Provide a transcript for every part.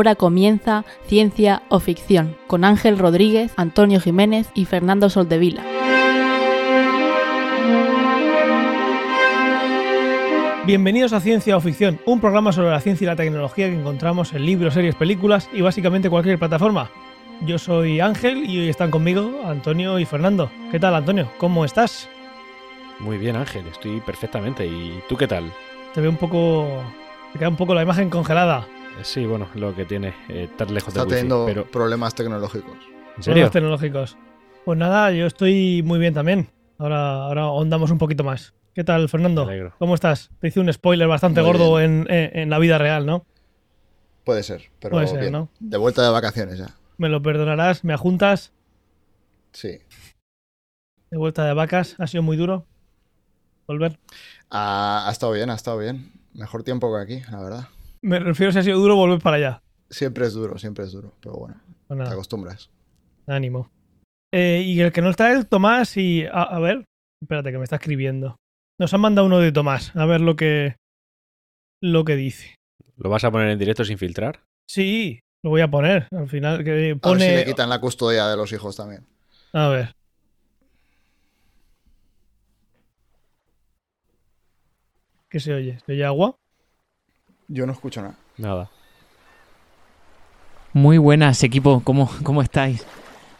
Ahora comienza Ciencia o Ficción con Ángel Rodríguez, Antonio Jiménez y Fernando Soldevila. Bienvenidos a Ciencia o Ficción, un programa sobre la ciencia y la tecnología que encontramos en libros, series, películas y básicamente cualquier plataforma. Yo soy Ángel y hoy están conmigo Antonio y Fernando. ¿Qué tal, Antonio? ¿Cómo estás? Muy bien, Ángel, estoy perfectamente. ¿Y tú qué tal? Te veo un poco. Te queda un poco la imagen congelada. Eh, Sí, bueno, lo que tiene eh, estar lejos Está del wifi, teniendo pero problemas tecnológicos. ¿en serio? Problemas tecnológicos. Pues nada, yo estoy muy bien también. Ahora, ahora ahondamos un poquito más. ¿Qué tal, Fernando? ¿Cómo estás? Te hice un spoiler bastante Muy gordo en, en- en la vida real, ¿no? Puede ser, pero Puede ser, bien. ¿no? De vuelta de vacaciones ya. Me lo perdonarás, me ajuntas. Sí. De vuelta de vacas, ha sido muy duro. Volver. Ha estado bien, ha estado bien. Mejor tiempo que aquí, la verdad. Me refiero si ha sido duro volver para allá. Siempre es duro, siempre es duro. Pero bueno, Pues te acostumbras. ánimo. Eh, y el que no está es Tomás y... A, a ver, espérate que me está escribiendo. Nos han mandado uno de Tomás, a ver lo que... Lo que dice. ¿Lo vas a poner en directo sin filtrar? Sí, lo voy a poner. Al final que A ver pone... si le quitan la custodia de los hijos también. A ver. ¿Qué se oye? ¿Se oye agua? Yo no escucho nada. Nada. Muy buenas, equipo. ¿Cómo, ¿Cómo estáis?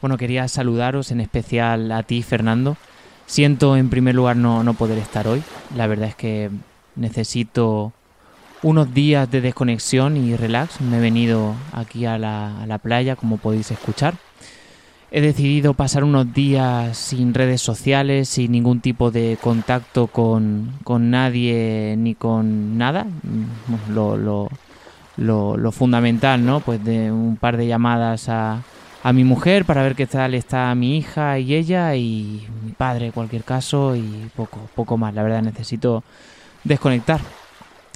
Bueno, quería saludaros, en especial a ti, Fernando. Siento en primer lugar no, no poder estar hoy. La verdad es que necesito unos días de desconexión y relax. Me he venido aquí a la, a la playa, como podéis escuchar. He decidido pasar unos días sin redes sociales, sin ningún tipo de contacto con, con nadie ni con nada. Mm, Lo, lo, lo, fundamental, ¿no? Pues de un par de llamadas a, a mi mujer para ver qué tal está mi hija y ella y mi padre, en cualquier caso, y poco, poco más. La verdad necesito desconectar.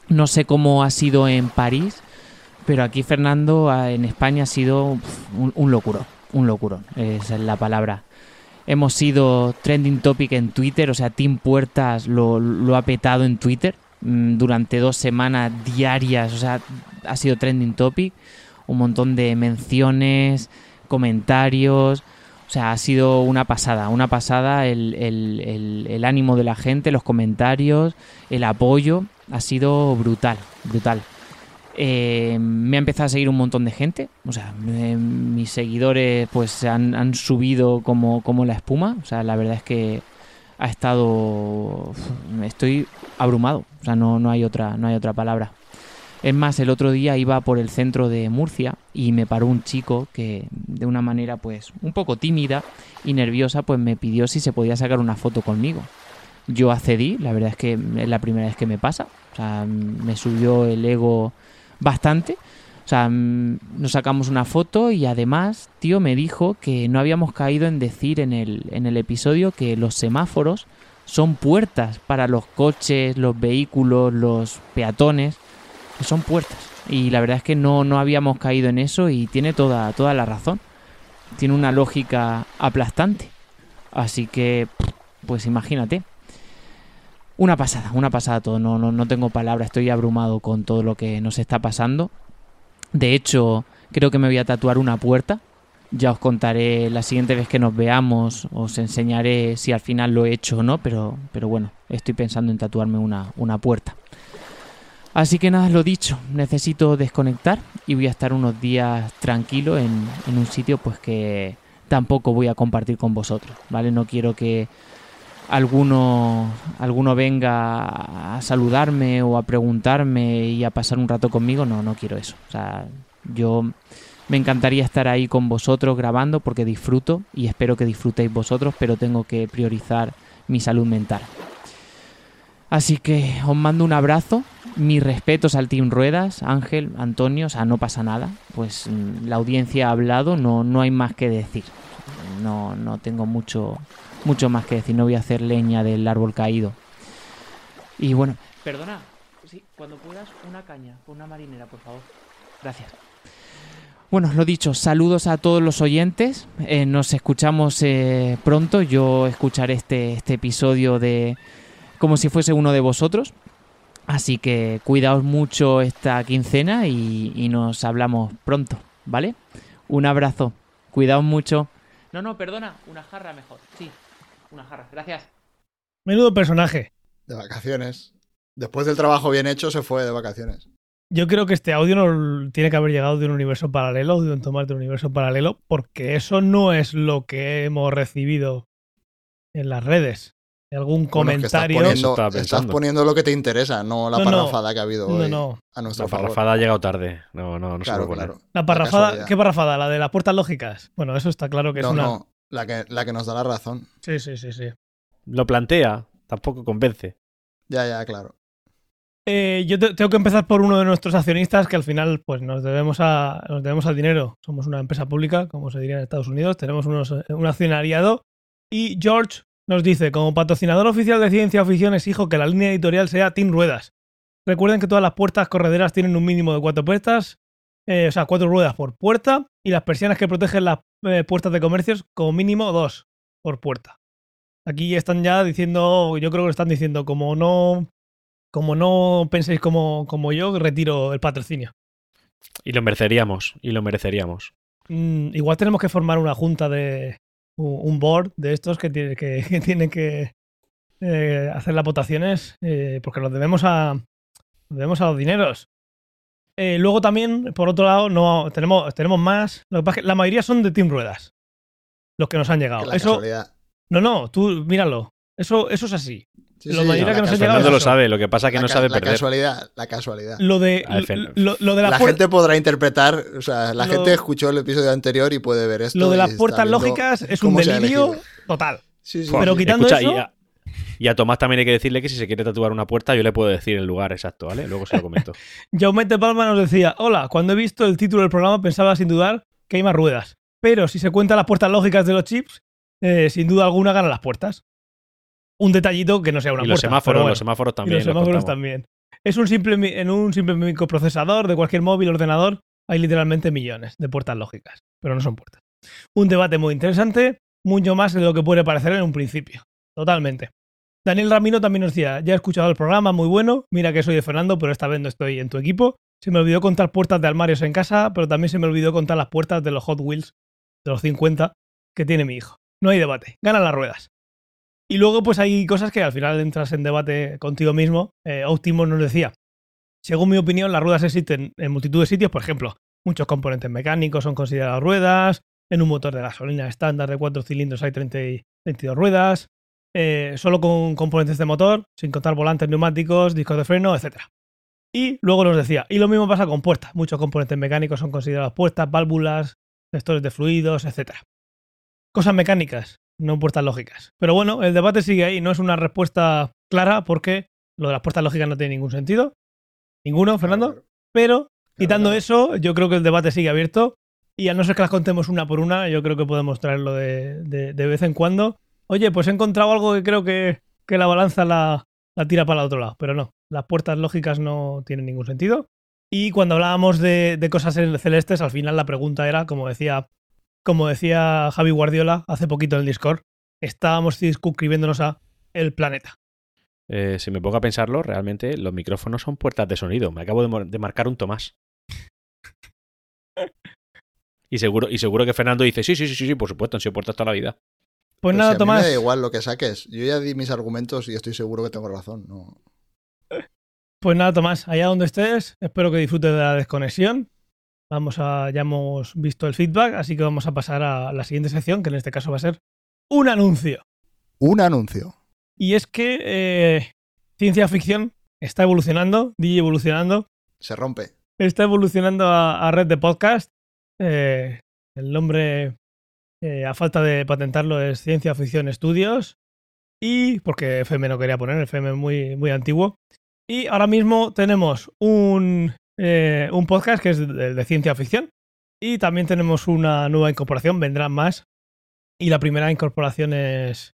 No sé cómo ha sido en París, pero aquí Fernando a- en España ha sido un locuro, un locuro, esa es la palabra. Hemos sido trending topic en Twitter, o sea, Team Puertas lo, ha petado en Twitter mm, durante dos semanas diarias, o sea, ha sido trending topic, un montón de menciones, comentarios, o sea, ha sido una pasada, una pasada el ánimo de la gente, los comentarios, el apoyo, ha sido brutal, brutal. Eh, me ha empezado a seguir un montón de gente, o sea, me- mis seguidores pues han, subido como, como la espuma, o sea, la verdad es que ha estado, estoy abrumado, o sea, no, no hay otra, no hay otra palabra. Es más, el otro día iba por el centro de Murcia y me paró un chico que de una manera pues un poco tímida y nerviosa pues me pidió si se podía sacar una foto conmigo. Yo accedí, la verdad es que es la primera vez que me pasa, o sea, me subió el ego bastante. O sea, mm, nos sacamos una foto y además, tío, me dijo que no habíamos caído en decir en el, en el episodio que los semáforos son puertas para los coches, los vehículos, los peatones, que son puertas. Y la verdad es que no, no habíamos caído en eso y tiene toda, toda la razón. Tiene una lógica aplastante. Así que, pues imagínate. Una pasada, una pasada todo. No, no, no tengo palabras, estoy abrumado con todo lo que nos está pasando. De hecho, creo que me voy a tatuar una puerta. Ya os contaré la siguiente vez que nos veamos, os enseñaré si al final lo he hecho o no, pero, pero bueno, estoy pensando en tatuarme una, una puerta. Así que nada, lo dicho, necesito desconectar y voy a estar unos días tranquilo en, en un sitio pues que tampoco voy a compartir con vosotros, ¿vale? No quiero que alguno, alguno venga a saludarme o a preguntarme y a pasar un rato conmigo, no, no quiero eso. O sea, yo me encantaría estar ahí con vosotros grabando porque disfruto y espero que disfrutéis vosotros, pero tengo que priorizar mi salud mental. Así que os mando un abrazo, mis respetos al Team Ruedas, Ángel, Antonio, o sea, no pasa nada, pues mm, la audiencia ha hablado, no, no hay más que decir. No, no tengo mucho, mucho más que decir, no voy a hacer leña del árbol caído. Y bueno, perdona, sí, cuando puedas, una caña, una marinera, por favor. Gracias. Bueno, lo dicho, saludos a todos los oyentes. eh, nos escuchamos eh, pronto. Yo escucharé este, este episodio de como si fuese uno de vosotros. Así que cuidaos mucho esta quincena y, y nos hablamos pronto, ¿vale? Un abrazo. Cuidaos mucho. No, no, perdona. Una jarra mejor. Sí, una jarra. Gracias. Menudo personaje. De vacaciones. Después del trabajo bien hecho, se fue de vacaciones. Yo creo que este audio no tiene que haber llegado de un universo paralelo, de un tomate de un universo paralelo, porque eso no es lo que hemos recibido en las redes. Algún Bueno, es que comentario. estás, poniendo, estás poniendo lo que te interesa, no la No, no. parrafada que ha habido No, hoy no. a nuestro La favor. parrafada ha llegado tarde. No, no, no se Claro, claro. La parrafada. ¿qué parrafada? ¿La de las puertas lógicas? Bueno, eso está claro que es No, una. no, la que, la que nos da la razón. Sí, sí, sí, sí. Lo plantea, tampoco convence. Ya, ya, claro. Eh, yo te- tengo que empezar por uno de nuestros accionistas que al final pues nos debemos a nos debemos al dinero. Somos una empresa pública, como se diría en Estados Unidos, tenemos unos, un accionariado y George nos dice, como patrocinador oficial de Ciencia Ficción exijo que la línea editorial sea Team Ruedas. Recuerden que todas las puertas correderas tienen un mínimo de cuatro puertas, eh, o sea, cuatro ruedas por puerta y las persianas que protegen las eh, puertas de comercios como mínimo dos por puerta. Aquí están ya diciendo, yo creo que lo están diciendo, como no como no penséis como, como yo, retiro el patrocinio. Y lo mereceríamos, y lo mereceríamos. Mm, igual tenemos que formar una junta de un board de estos que tiene que, que, tiene que eh, hacer las votaciones eh, porque los debemos a los debemos a los dineros. Eh, luego también, por otro lado, no tenemos, tenemos más. Lo que pasa es que la mayoría son de Team Ruedas. Los que nos han llegado. Eso, casualidad. no, no, tú míralo. Eso, eso es así. Sí, lo sí, mayoría la que nos llegado lo sabe, lo que pasa es que La no sabe la perder. casualidad, la casualidad. Lo de, F- lo, lo de la, gente podrá interpretar, o sea, la Lo- gente escuchó el episodio anterior y puede ver esto. lo de las puertas lógicas es un delirio total. Sí, sí. Pero quitando Escucha, eso- y, a, y a Tomás también hay que decirle que si se quiere tatuar una puerta, yo le puedo decir el lugar exacto, ¿vale? Luego se lo comento. Jaume Palma nos decía, hola, cuando he visto el título del programa pensaba sin dudar que hay más ruedas. Pero si se cuentan las puertas lógicas de los chips, eh, sin duda alguna ganan las puertas. Un detallito que no sea una y los puerta. semáforos, bueno. los semáforos Y también. los los semáforos también. Es un simple, en un simple microprocesador de cualquier móvil ordenador hay literalmente millones de puertas lógicas, pero no son puertas. Un debate muy interesante, mucho más de lo que puede parecer en un principio. Totalmente. Daniel Ramiro también nos decía, ya he escuchado el programa, muy bueno, mira que soy de Fernando, pero esta vez no estoy en tu equipo. Se me olvidó contar puertas de armarios en casa, pero también se me olvidó contar las puertas de los Hot Wheels, de los 50, que tiene mi hijo. No hay debate, ganan las ruedas. Y luego, pues hay cosas que al final entras en debate contigo mismo. Eh, Optimus nos decía, según mi opinión, las ruedas existen en multitud de sitios. Por ejemplo, muchos componentes mecánicos son considerados ruedas. En un motor de gasolina estándar de cuatro cilindros hay 30 y 22 ruedas. eh, solo con componentes de motor, sin contar volantes neumáticos, discos de freno, etc. Y luego nos decía, y lo mismo pasa con puertas. Muchos componentes mecánicos son considerados puertas, válvulas, gestores de fluidos, etc. Cosas mecánicas, no puertas lógicas. Pero bueno, el debate sigue ahí, no es una respuesta clara porque lo de las puertas lógicas no tiene ningún sentido. Ninguno, Fernando. Pero quitando eso, yo creo que el debate sigue abierto. Y a no ser que las contemos una por una, yo creo que podemos traerlo de, de- de vez en cuando. Oye, pues he encontrado algo que creo que, que la balanza la, la tira para el otro lado. Pero no, las puertas lógicas no tienen ningún sentido. Y cuando hablábamos de, de cosas celestes, al final la pregunta era, como decía, como decía Javi Guardiola hace poquito en el Discord, estábamos circunscribiéndonos a el planeta. Eh, si me pongo a pensarlo, realmente los micrófonos son puertas de sonido. Me acabo de, marcar un Tomás. Y seguro, y seguro que Fernando dice, sí, sí, sí, sí, por supuesto, han sido puertas toda la vida. Pues nada, si a mí Tomás. Me da igual lo que saques. Yo ya di mis argumentos y estoy seguro que tengo razón. No. Pues nada, Tomás, allá donde estés, espero que disfrutes de la desconexión. Vamos a, ya hemos visto el feedback, así que vamos a pasar a la siguiente sección, que en este caso va a ser un anuncio. Un anuncio. Y es que eh, ciencia ficción está evolucionando, DJ evolucionando, Se rompe. está evolucionando a, a red de podcast. Eh, el nombre, eh, a falta de patentarlo, es Ciencia Ficción Estudios. Y porque FM no quería poner, FM es muy, muy antiguo. Y ahora mismo tenemos un, eh, un podcast que es de, de ciencia ficción. Y también tenemos una nueva incorporación, vendrán más. Y la primera incorporación es,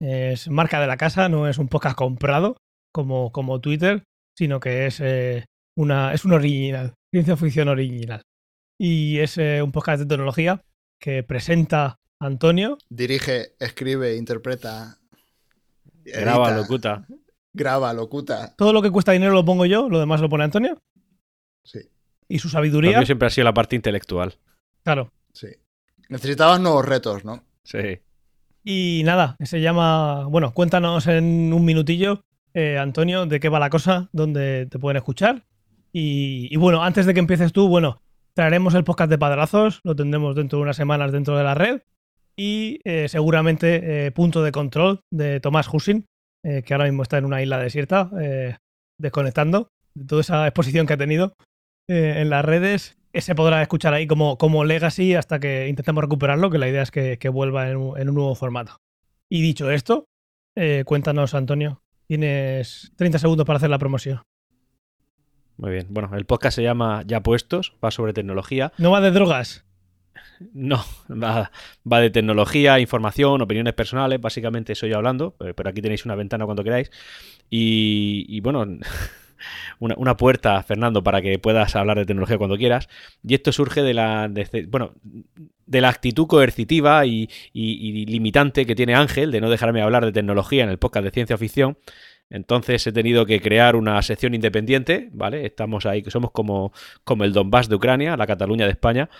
es marca de la casa, no es un podcast comprado como, como Twitter, sino que es, eh, una, es un original, ciencia ficción original. Y es eh, un podcast de tecnología que presenta Antonio Dirige, escribe, interpreta. edita. Graba, locuta. Graba, locuta. Todo lo que cuesta dinero lo pongo yo, lo demás lo pone Antonio. Sí, Y su Lo sabiduría. mío siempre ha sido la parte intelectual. Claro. sí. Necesitabas nuevos retos, ¿no? Sí. Y nada, se llama. Bueno, cuéntanos en un minutillo, eh, Antonio, de qué va la cosa, dónde te pueden escuchar. Y, y bueno, antes de que empieces tú, bueno, traeremos el podcast de Padrazos, lo tendremos dentro de unas semanas dentro de la red. Y eh, seguramente eh, Punto de Control de Tomás Husin, eh, que ahora mismo está en una isla desierta, eh, desconectando de toda esa exposición que ha tenido eh, en las redes. Ese podrá escuchar ahí como, como legacy hasta que intentemos recuperarlo, que la idea es que, que vuelva en un, en un nuevo formato. Y dicho esto, eh, cuéntanos, Antonio. Tienes 30 segundos para hacer la promoción. Muy bien. Bueno, el podcast se llama Ya Puestos, va sobre tecnología. No va de drogas. No, va, va de tecnología, información, opiniones personales, básicamente soy yo hablando, eh, pero aquí tenéis una ventana cuando queráis. Y, y bueno, una, una puerta, Fernando, para que puedas hablar de tecnología cuando quieras. Y esto surge de la, de- bueno, de la actitud coercitiva y, y- limitante que tiene Ángel de no dejarme hablar de tecnología en el podcast de ciencia ficción. Entonces he tenido que crear una sección independiente, ¿vale? Estamos ahí, somos como, como el Donbass de Ucrania, la Cataluña de España,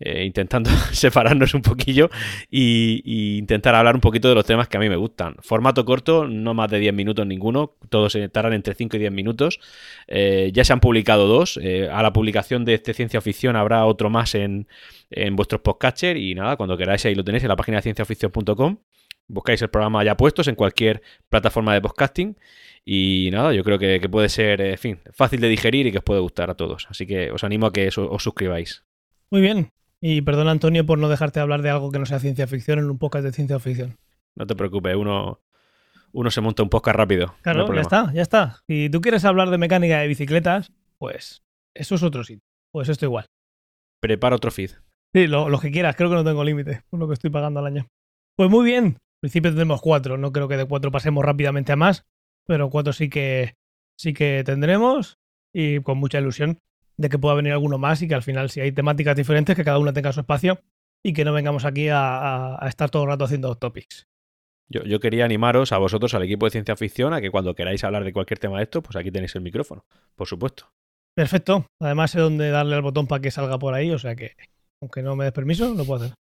eh, intentando separarnos un poquillo y, y intentar hablar un poquito de los temas que a mí me gustan. Formato corto, no más de 10 minutos ninguno, todos se tardan entre 5 y 10 minutos. Eh, ya se han publicado dos, eh, a la publicación de este Ciencia Ficción habrá otro más en, en vuestros podcatcher y nada, cuando queráis ahí lo tenéis en la página de cienciaficción.com. Buscáis el programa ya puestos en cualquier plataforma de podcasting. Y nada, yo creo que, puede ser, fácil de digerir y que os puede gustar a todos. Así que os animo a que os suscribáis. Muy bien. Y perdona, Antonio, por no dejarte hablar de algo que no sea ciencia ficción en un podcast de ciencia ficción. No te preocupes, uno, uno se monta un podcast rápido. no Claro, ya está, ya está. Si tú quieres hablar de mecánica de bicicletas, pues eso es otro sitio. Pues esto igual. Prepara otro feed. Sí, lo, lo que quieras, creo que no tengo límite por lo que estoy pagando al año. Pues muy bien. En principio tendremos cuatro. No creo que de cuatro pasemos rápidamente a más, pero cuatro sí que sí que tendremos y con mucha ilusión de que pueda venir alguno más y que al final, si hay temáticas diferentes, que cada una tenga su espacio y que no vengamos aquí a, a- a estar todo el rato haciendo topics. Yo, yo quería animaros a vosotros, al equipo de ciencia ficción, a que cuando queráis hablar de cualquier tema de esto, pues aquí tenéis el micrófono, por supuesto. Perfecto. Además sé dónde darle al botón para que salga por ahí, o sea que aunque no me des permiso, lo puedo hacer.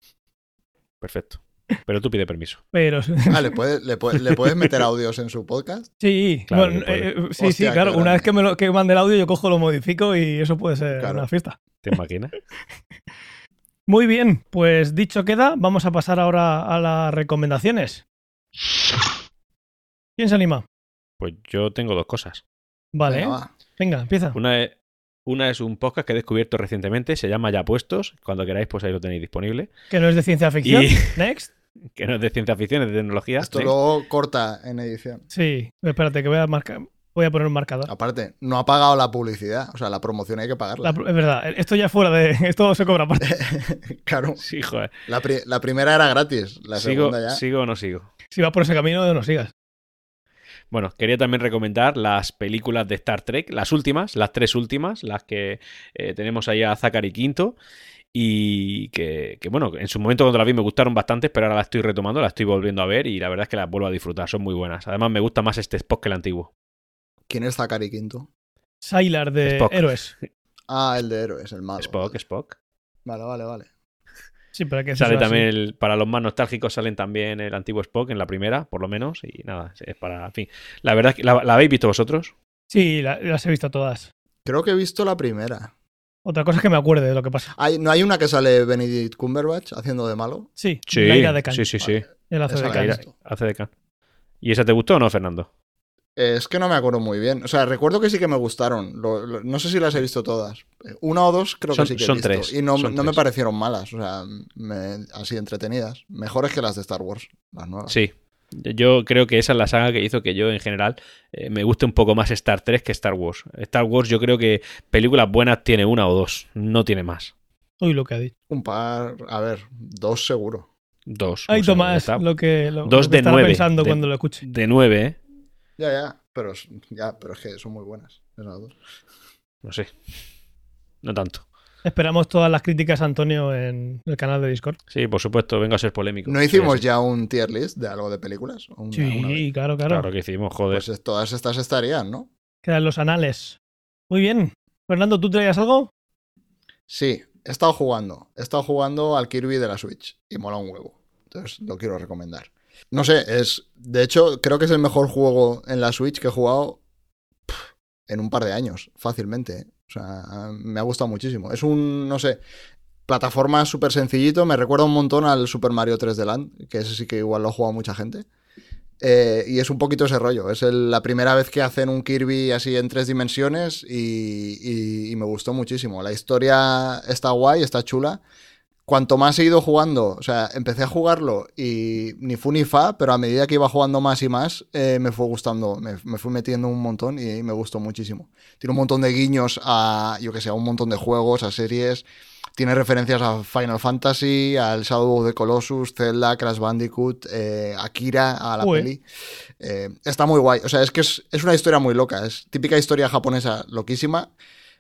Perfecto. Pero tú pide permiso. Pero Ah, ¿le, puedes- le, puedes- ¿le puedes meter audios en su podcast? Sí, Claro bueno, puede. eh, sí, Hostia, sí, claro. Una vez que me lo que mande el audio, yo cojo, lo modifico y eso puede ser Claro. una fiesta. ¿Te imaginas? Muy bien, pues dicho queda, vamos a pasar ahora a las recomendaciones. ¿Quién se anima? Pues yo tengo dos cosas. Vale, Venga, ¿eh? va. venga, empieza. Una es, una es un podcast que he descubierto recientemente, se llama Ya Puestos. Cuando queráis, pues ahí lo tenéis disponible. Que no es de ciencia ficción. Y- Next. Que no es de ciencia ficción, es de tecnología. Esto Next. luego corta en edición. Sí, espérate, que voy a marcar. Voy a poner un marcador. Aparte, no ha pagado la publicidad. O sea, la promoción hay que La- pagarla. es verdad, esto ya fuera de. Esto se cobra aparte. claro. Sí, joder. La, pri- la primera era gratis. La ¿Sigo, segunda ya. ¿Sigo o no sigo? Si vas por ese camino, no sigas. Bueno, quería también recomendar las películas de Star Trek, las últimas, las tres últimas, las que eh, tenemos ahí a Zachary Quinto. Y que, que, bueno, en su momento cuando las vi me gustaron bastante, pero ahora las estoy retomando, las estoy volviendo a ver y la verdad es que las vuelvo a disfrutar, son muy buenas. Además me gusta más este Spock que el antiguo. ¿Quién es Zachary Quinto? Sylar de Spock. Héroes. Ah, el de héroes, el malo. Spock, Spock. Vale, vale, vale. Sí, pero que Sale también, el- para los más nostálgicos, salen también el antiguo Spock en la primera, por lo menos. Y nada, es para, en fin. La verdad es que, ¿la, la habéis visto vosotros? Sí, la- las he visto todas. Creo que he visto la primera. Otra cosa es que me acuerde de lo que pasa. Hay, ¿No hay una que sale Benedict Cumberbatch haciendo de malo? Sí, Sí, la ira de Khan. sí, sí, sí. Él hace Esa de Khan. he. Hace de Khan. ¿Y esa te gustó o no, Fernando? Es que no me acuerdo muy bien. O sea, recuerdo que sí que me gustaron. Lo- lo- no sé si las he visto todas. Una o dos creo Son- que sí que he son visto. tres, Y no, son no me parecieron malas. O sea, me- así entretenidas. Mejores que las de Star Wars, las nuevas. Sí. Yo creo que esa es la saga que hizo que yo, en general, eh, me guste un poco más Star Trek que Star Wars. Star Wars, yo creo que películas buenas tiene una o dos, no tiene más. Uy, lo que ha dicho. Un par, a ver, dos seguro. Dos. Ay, sea, Tomás, está- lo que, lo, Dos lo que de nueve. pensando De- cuando lo escuche. De nueve, ¿eh? Ya, ya. Pero, es- ya, pero es que son muy buenas. esas dos. No sé. No tanto. Esperamos todas las críticas, Antonio, en el canal de Discord. Sí, por supuesto, vengo a ser polémico. ¿No hicimos Sí, sí. ya un tier list de algo de películas? Una-. Sí, claro, claro. Claro que hicimos, joder. Pues todas estas estarían, ¿no? Quedan los anales. Muy bien. Fernando, ¿tú traías algo? Sí, he estado jugando. He estado jugando al Kirby de la Switch y mola un huevo. Entonces lo quiero recomendar. No sé, es. De hecho, creo que es el mejor juego en la Switch que he jugado pff, en un par de años, fácilmente. O sea, me ha gustado muchísimo. Es un, no sé, plataforma súper sencillito. Me recuerda un montón al Super Mario 3D Land, que ese sí que igual lo ha jugado mucha gente. Eh, y es un poquito ese rollo. Es la primera vez que hacen un Kirby así en tres dimensiones y, y- y me gustó muchísimo. La historia está guay, está chula. Cuanto más he ido jugando, o sea, empecé a jugarlo y ni fu ni fa, pero a medida que iba jugando más y más, eh, me fue gustando, me, me fui metiendo un montón y me gustó muchísimo. Tiene un montón de guiños a, yo que sé, a un montón de juegos, a series. Tiene referencias a Final Fantasy, al Shadow of the Colossus, Zelda, Crash Bandicoot, eh, Akira, a la peli. Eh, está muy guay. O sea, es que es, es una historia muy loca. Es típica historia japonesa loquísima.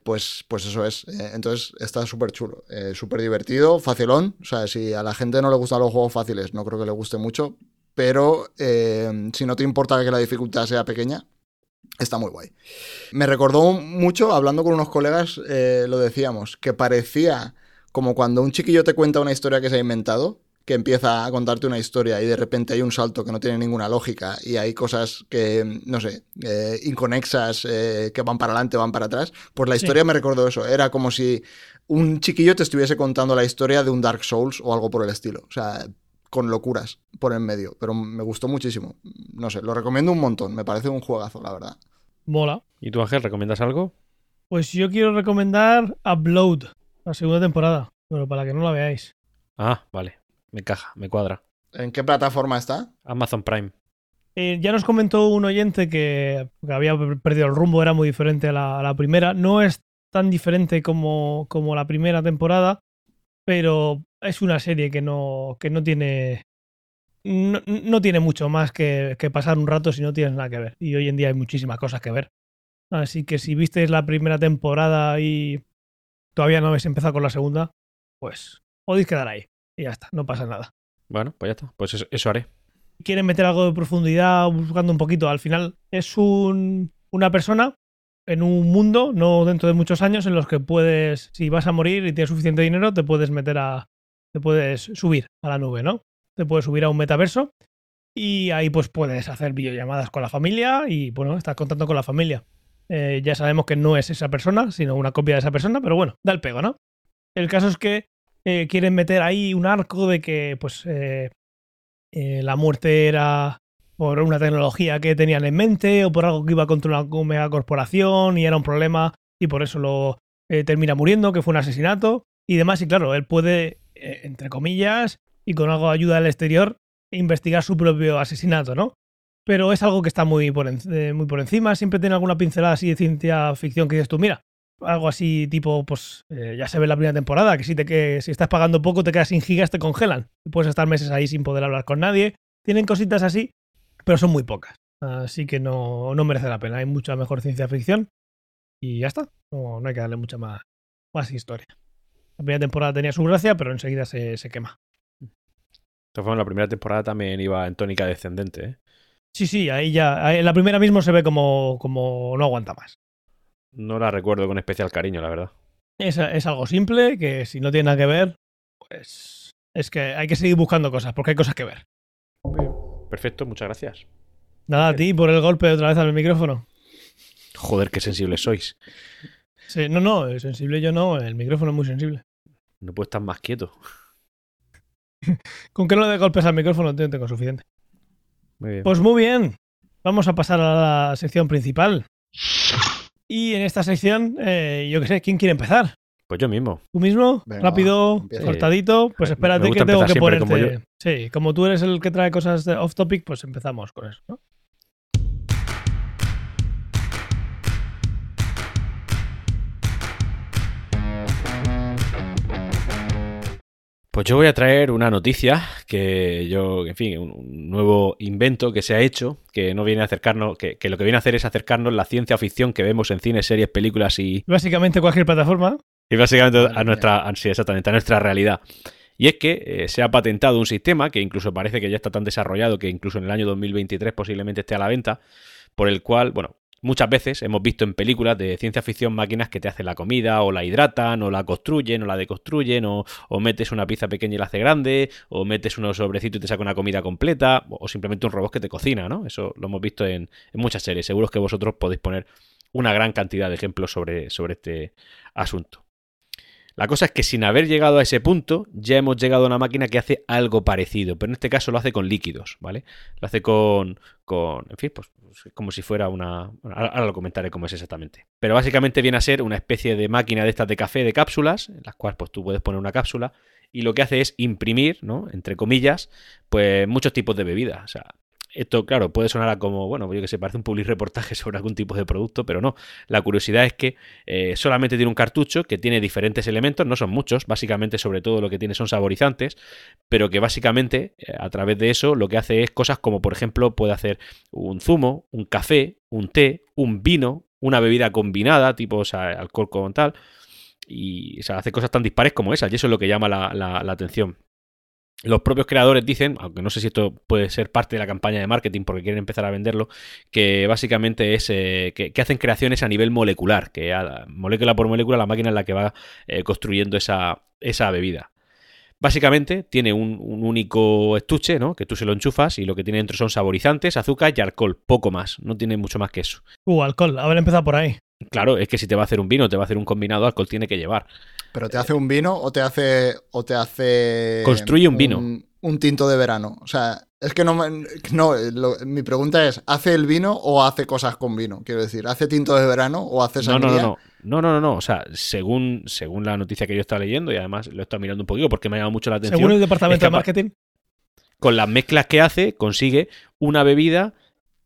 Pues, pues eso es. Eh, entonces está súper chulo. Eh, súper divertido, facilón. O sea, si a la gente no le gustan los juegos fáciles, no creo que le guste mucho. Pero eh, si no te importa que la dificultad sea pequeña, está muy guay. Me recordó mucho, hablando con unos colegas, lo decíamos, que parecía como cuando un chiquillo te cuenta una historia que se ha inventado, que empieza a contarte una historia y de repente hay un salto que no tiene ninguna lógica y hay cosas que, no sé, eh, inconexas, eh, que van para adelante, van para atrás. Pues la Sí. historia me recordó eso. Era como si un chiquillo te estuviese contando la historia de un Dark Souls o algo por el estilo. O sea, con locuras por en medio. Pero me gustó muchísimo. No sé, lo recomiendo un montón. Me parece un juegazo, la verdad. Mola. ¿Y tú, Ángel, recomiendas algo? Pues yo quiero recomendar Upload, la segunda temporada. Pero para que no la veáis. Ah, vale. Me encaja, me cuadra. ¿En qué plataforma está? Amazon Prime. Eh, ya nos comentó un oyente que, que había perdido el rumbo, era muy diferente a la, a la primera. No es tan diferente como, como la primera temporada, pero es una serie que no, que no tiene. No, no tiene mucho más que, que pasar un rato si no tienes nada que ver. Y hoy en día hay muchísimas cosas que ver. Así que si visteis la primera temporada y todavía no habéis empezado con la segunda, pues podéis quedar ahí. Y ya está, no pasa nada Bueno, pues ya está. Pues eso, eso haré. quieren meter algo de profundidad, buscando un poquito. Al final es un, una persona en un mundo, no dentro de muchos años, en los que puedes, si vas a morir y tienes suficiente dinero, te puedes meter a, te puedes subir a la nube, ¿no? Te puedes subir a un metaverso y ahí pues puedes hacer videollamadas con la familia y bueno, estás contando con la familia. Eh, ya sabemos que no es esa persona, sino una copia de esa persona, pero bueno, da el pego, ¿no? El caso es que eh, quieren meter ahí un arco de que pues eh, eh, la muerte era por una tecnología que tenían en mente o por algo que iba contra una mega corporación y era un problema y por eso lo eh, termina muriendo, que fue un asesinato y demás. Y claro, él puede, entre comillas, y con algo de ayuda del exterior, investigar su propio asesinato, ¿no? Pero es algo que está muy por, muy por encima, siempre tiene alguna pincelada así de ciencia ficción que dices tú, mira, algo así tipo, pues eh, ya se ve la primera temporada, que si, te, que si estás pagando poco te quedas sin gigas, te congelan. Y puedes estar meses ahí sin poder hablar con nadie. Tienen cositas así, pero son muy pocas. Así que no, no merece la pena. Hay mucha mejor ciencia ficción. Y ya está. No, no hay que darle mucha más, más historia. La primera temporada tenía su gracia, pero enseguida se, se quema. Formas, la primera temporada también iba en tónica descendente, ¿eh? Sí, sí, ahí ya. ahí la primera mismo se ve como, como no aguanta más. No la recuerdo con especial cariño, la verdad. Es, es algo simple que si no tiene nada que ver, pues es que hay que seguir buscando cosas, porque hay cosas que ver. Perfecto, muchas gracias. Nada, a ti por el golpe otra vez al micrófono. Joder, qué sensibles sois. Sí, no, no, sensible yo no, el micrófono es muy sensible. No puedo estar más quieto. Con que no le dé golpes al micrófono tengo suficiente. Muy bien. Pues muy bien, vamos a pasar a la sección principal. Y en esta sección, eh, yo qué sé, ¿quién quiere empezar? Pues yo mismo. ¿Tú mismo? Venga, Rápido, empieza. cortadito. Pues espérate que tengo que ponerte. Sí, como tú eres el que trae cosas de off topic, pues empezamos con eso, ¿no? Pues yo voy a traer una noticia que yo, en fin, un, nuevo invento que se ha hecho, que no viene a acercarnos, que, que lo que viene a hacer es acercarnos la ciencia ficción que vemos en cines, series, películas y, Básicamente cualquier plataforma. Y básicamente a nuestra, a- sí, exactamente, a nuestra realidad. Y es que eh, se ha patentado un sistema que incluso parece que ya está tan desarrollado que incluso en el año 2023 posiblemente esté a la venta, por el cual, bueno, muchas veces hemos visto en películas de ciencia ficción máquinas que te hacen la comida, o la hidratan, o la construyen, o la deconstruyen, o, metes una pizza pequeña y la hace grande, o metes unos sobrecitos y te saca una comida completa, o simplemente un robot que te cocina, ¿no? Eso lo hemos visto en, en muchas series. Seguro que vosotros podéis poner una gran cantidad de ejemplos sobre, sobre este asunto. La cosa es que sin haber llegado a ese punto, ya hemos llegado a una máquina que hace algo parecido, pero en este caso lo hace con líquidos, ¿vale? Lo hace con, con en fin, pues como si fuera una... ahora lo comentaré cómo es exactamente. Pero básicamente viene a ser una especie de máquina de estas de café de cápsulas, en las cuales pues tú puedes poner una cápsula y lo que hace es imprimir, ¿no? Entre comillas, pues muchos tipos de bebidas. O sea, esto, claro, puede sonar a como, bueno, yo que sé, parece un public reportaje sobre algún tipo de producto, pero no. La curiosidad es que eh, solamente tiene un cartucho que tiene diferentes elementos, no son muchos, básicamente sobre todo lo que tiene son saborizantes, pero que básicamente eh, a través de eso lo que hace es cosas como, por ejemplo, puede hacer un zumo, un café, un té, un vino, una bebida combinada, tipo o sea, alcohol con tal, y o sea, hace cosas tan dispares como esas, y eso es lo que llama la, la- la atención. Los propios creadores dicen, aunque no sé si esto puede ser parte de la campaña de marketing porque quieren empezar a venderlo, que básicamente es eh, que, que hacen creaciones a nivel molecular, que a- molécula por molécula la máquina es la que va eh, construyendo esa, esa bebida. Básicamente tiene un, un único estuche, ¿no? Que tú se lo enchufas y lo que tiene dentro son saborizantes, azúcar y alcohol, poco más, no tiene mucho más que eso. Uh, alcohol, haber empezado por ahí. Claro, es que si te va a hacer un vino, te va a hacer un combinado, alcohol tiene que llevar. ¿Pero te hace un vino o te hace. o te hace. Construye un vino. Un, tinto de verano. O sea, es que no. me- no lo- mi pregunta es: ¿hace el vino o hace cosas con vino? Quiero decir, ¿hace tinto de verano o hace No, sangría? no, no, no. No, no, no, no. O sea, según, según la noticia que yo estaba leyendo, y además lo he estado mirando un poquito porque me ha llamado mucho la atención. Según el departamento de marketing. con las mezclas que hace, consigue una bebida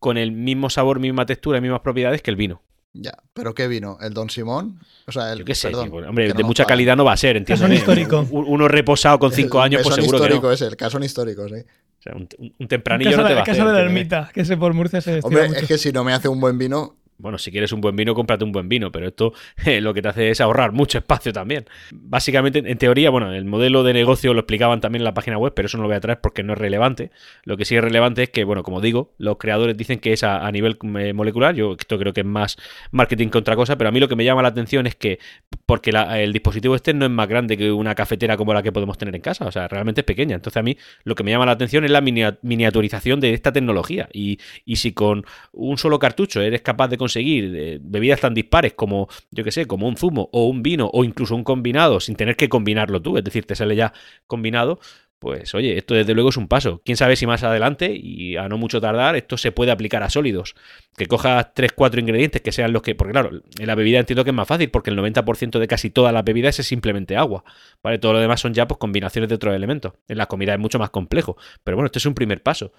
con el mismo sabor, misma textura y mismas propiedades que el vino. Ya, ¿pero qué vino? ¿El Don Simón? O sea, el. Yo qué sé, perdón, tío, hombre, que de no mucha calidad no va a ser, entiendo. Mesón histórico. Uno reposado con cinco El años, pues seguro que no. histórico es el casón histórico, sí. O sea, un, un tempranillo casa, no te de- va a casa hacer, de la ermita, que ese por Murcia se Hombre, mucho. es que si no me hace un buen vino, Bueno, si quieres un buen vino, cómprate un buen vino, pero esto eh, lo que te hace es ahorrar mucho espacio también. Básicamente, en teoría, bueno, el modelo de negocio lo explicaban también en la página web, pero eso no lo voy a traer porque no es relevante. Lo que sí es relevante es que, bueno, como digo, los creadores dicen que es a, nivel eh, molecular. Yo esto creo que es más marketing que otra cosa, pero a mí lo que me llama la atención es que, porque el dispositivo este no es más grande que una cafetera como la que podemos tener en casa, o sea, realmente es pequeña. Entonces, a mí lo que me llama la atención es la minia- miniaturización de esta tecnología. Y, y si con un solo cartucho eres capaz de conseguir eh, bebidas tan dispares como, yo que sé, como un zumo o un vino o incluso un combinado sin tener que combinarlo tú, es decir, te sale ya combinado, pues oye, esto desde luego es un paso. Quién sabe si más adelante y a no mucho tardar esto se puede aplicar a sólidos. Que cojas 3-4 ingredientes que sean los que, porque claro, en la bebida entiendo que es más fácil porque el 90% de casi todas las bebidas es simplemente agua, ¿vale? Todo lo demás son ya pues combinaciones de otros elementos. En la comida es mucho más complejo, pero bueno, este es un primer paso.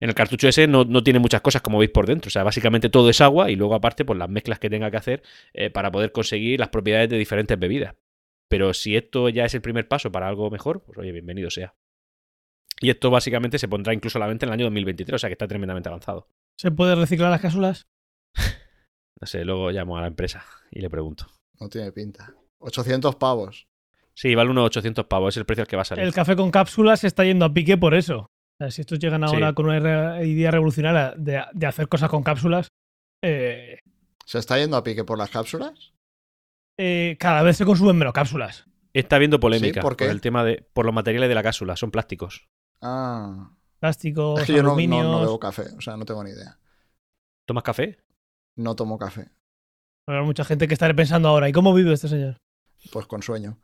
En el cartucho ese no, no tiene muchas cosas como veis por dentro. O sea, básicamente todo es agua y luego aparte pues las mezclas que tenga que hacer eh, para poder conseguir las propiedades de diferentes bebidas. Pero si esto ya es el primer paso para algo mejor, pues oye, bienvenido sea. Y esto básicamente se pondrá incluso a la venta en el año 2023, o sea que está tremendamente avanzado. ¿Se puede reciclar las cápsulas? No sé, luego llamo a la empresa y le pregunto. no tiene pinta. 800 pavos. Sí, vale unos 800 pavos, es el precio al que va a salir. El café con cápsulas se está yendo a pique por eso. Sea, si estos llegan ahora Sí. con una idea revolucionaria de, de hacer cosas con cápsulas, eh, ¿Se está yendo a pique por las cápsulas? eh, cada vez se consumen menos cápsulas. Está habiendo polémica Sí, ¿por qué? el tema de por los materiales de la cápsula, son plásticos. Ah. Plásticos, Es que yo no, no, no bebo café, o sea, no tengo ni idea. ¿Tomas café? No tomo café, Habrá mucha gente que estará pensando ahora, ¿y cómo vive este señor? pues con sueño.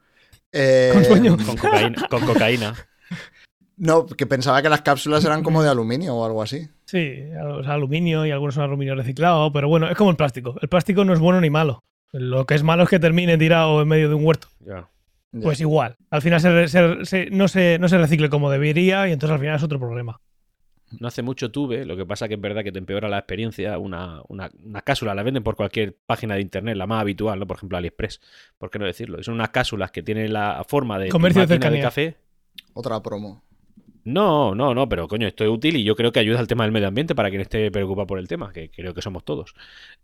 Eh, Con sueño. Con cocaína. con cocaína. No, que pensaba que las cápsulas eran como de aluminio o algo así. Sí, o sea, aluminio y algunos son aluminio reciclado, pero bueno, es como el plástico. El plástico no es bueno ni malo. Lo que es malo es que termine tirado en medio de un huerto. Ya. Ya. Pues igual. Al final se- se- se- no, se, no se recicle como debería y entonces al final es otro problema. No hace mucho tuve, lo que pasa que es verdad que te empeora la experiencia, una, una, una cápsula, la venden por cualquier página de internet, la más habitual, ¿no? Por ejemplo, AliExpress, ¿por qué no decirlo? Son unas cápsulas que tienen la forma de Comercio de cercanía. café. Otra promo. No, no, no, pero coño, esto es útil y yo creo que ayuda al tema del medio ambiente para quien esté preocupado por el tema, que creo que somos todos.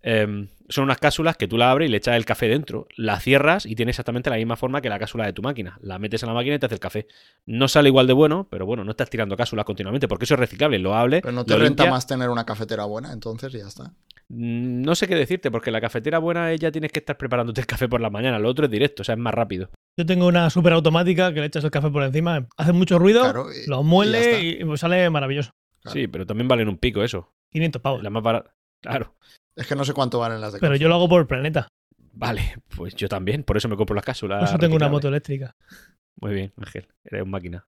Em, son unas cápsulas que tú la abres y le echas el café dentro, la cierras y tiene exactamente la misma forma que la cápsula de tu máquina. La metes en la máquina y te hace el café. No sale igual de bueno, pero bueno, no estás tirando cápsulas continuamente porque eso es reciclable, lo hable. Pero no te renta limpia. más tener una cafetera buena, entonces ya está. Mm, No sé qué decirte, porque la cafetera buena ella tienes que estar preparándote el café por la mañana, lo otro es directo, o sea, es más rápido. Yo tengo una súper automática que le echas el café por encima, hace mucho ruido, Claro, y- lo muele y, pues sale maravilloso. Claro. Sí, pero también valen un pico eso. 500 pavos. La más barata. Claro. Es que no sé cuánto valen las de Pero yo lo hago por el planeta. Vale, pues yo también, por eso me compro las cápsulas. Por eso tengo una moto eléctrica. Muy bien, Ángel, eres un máquina.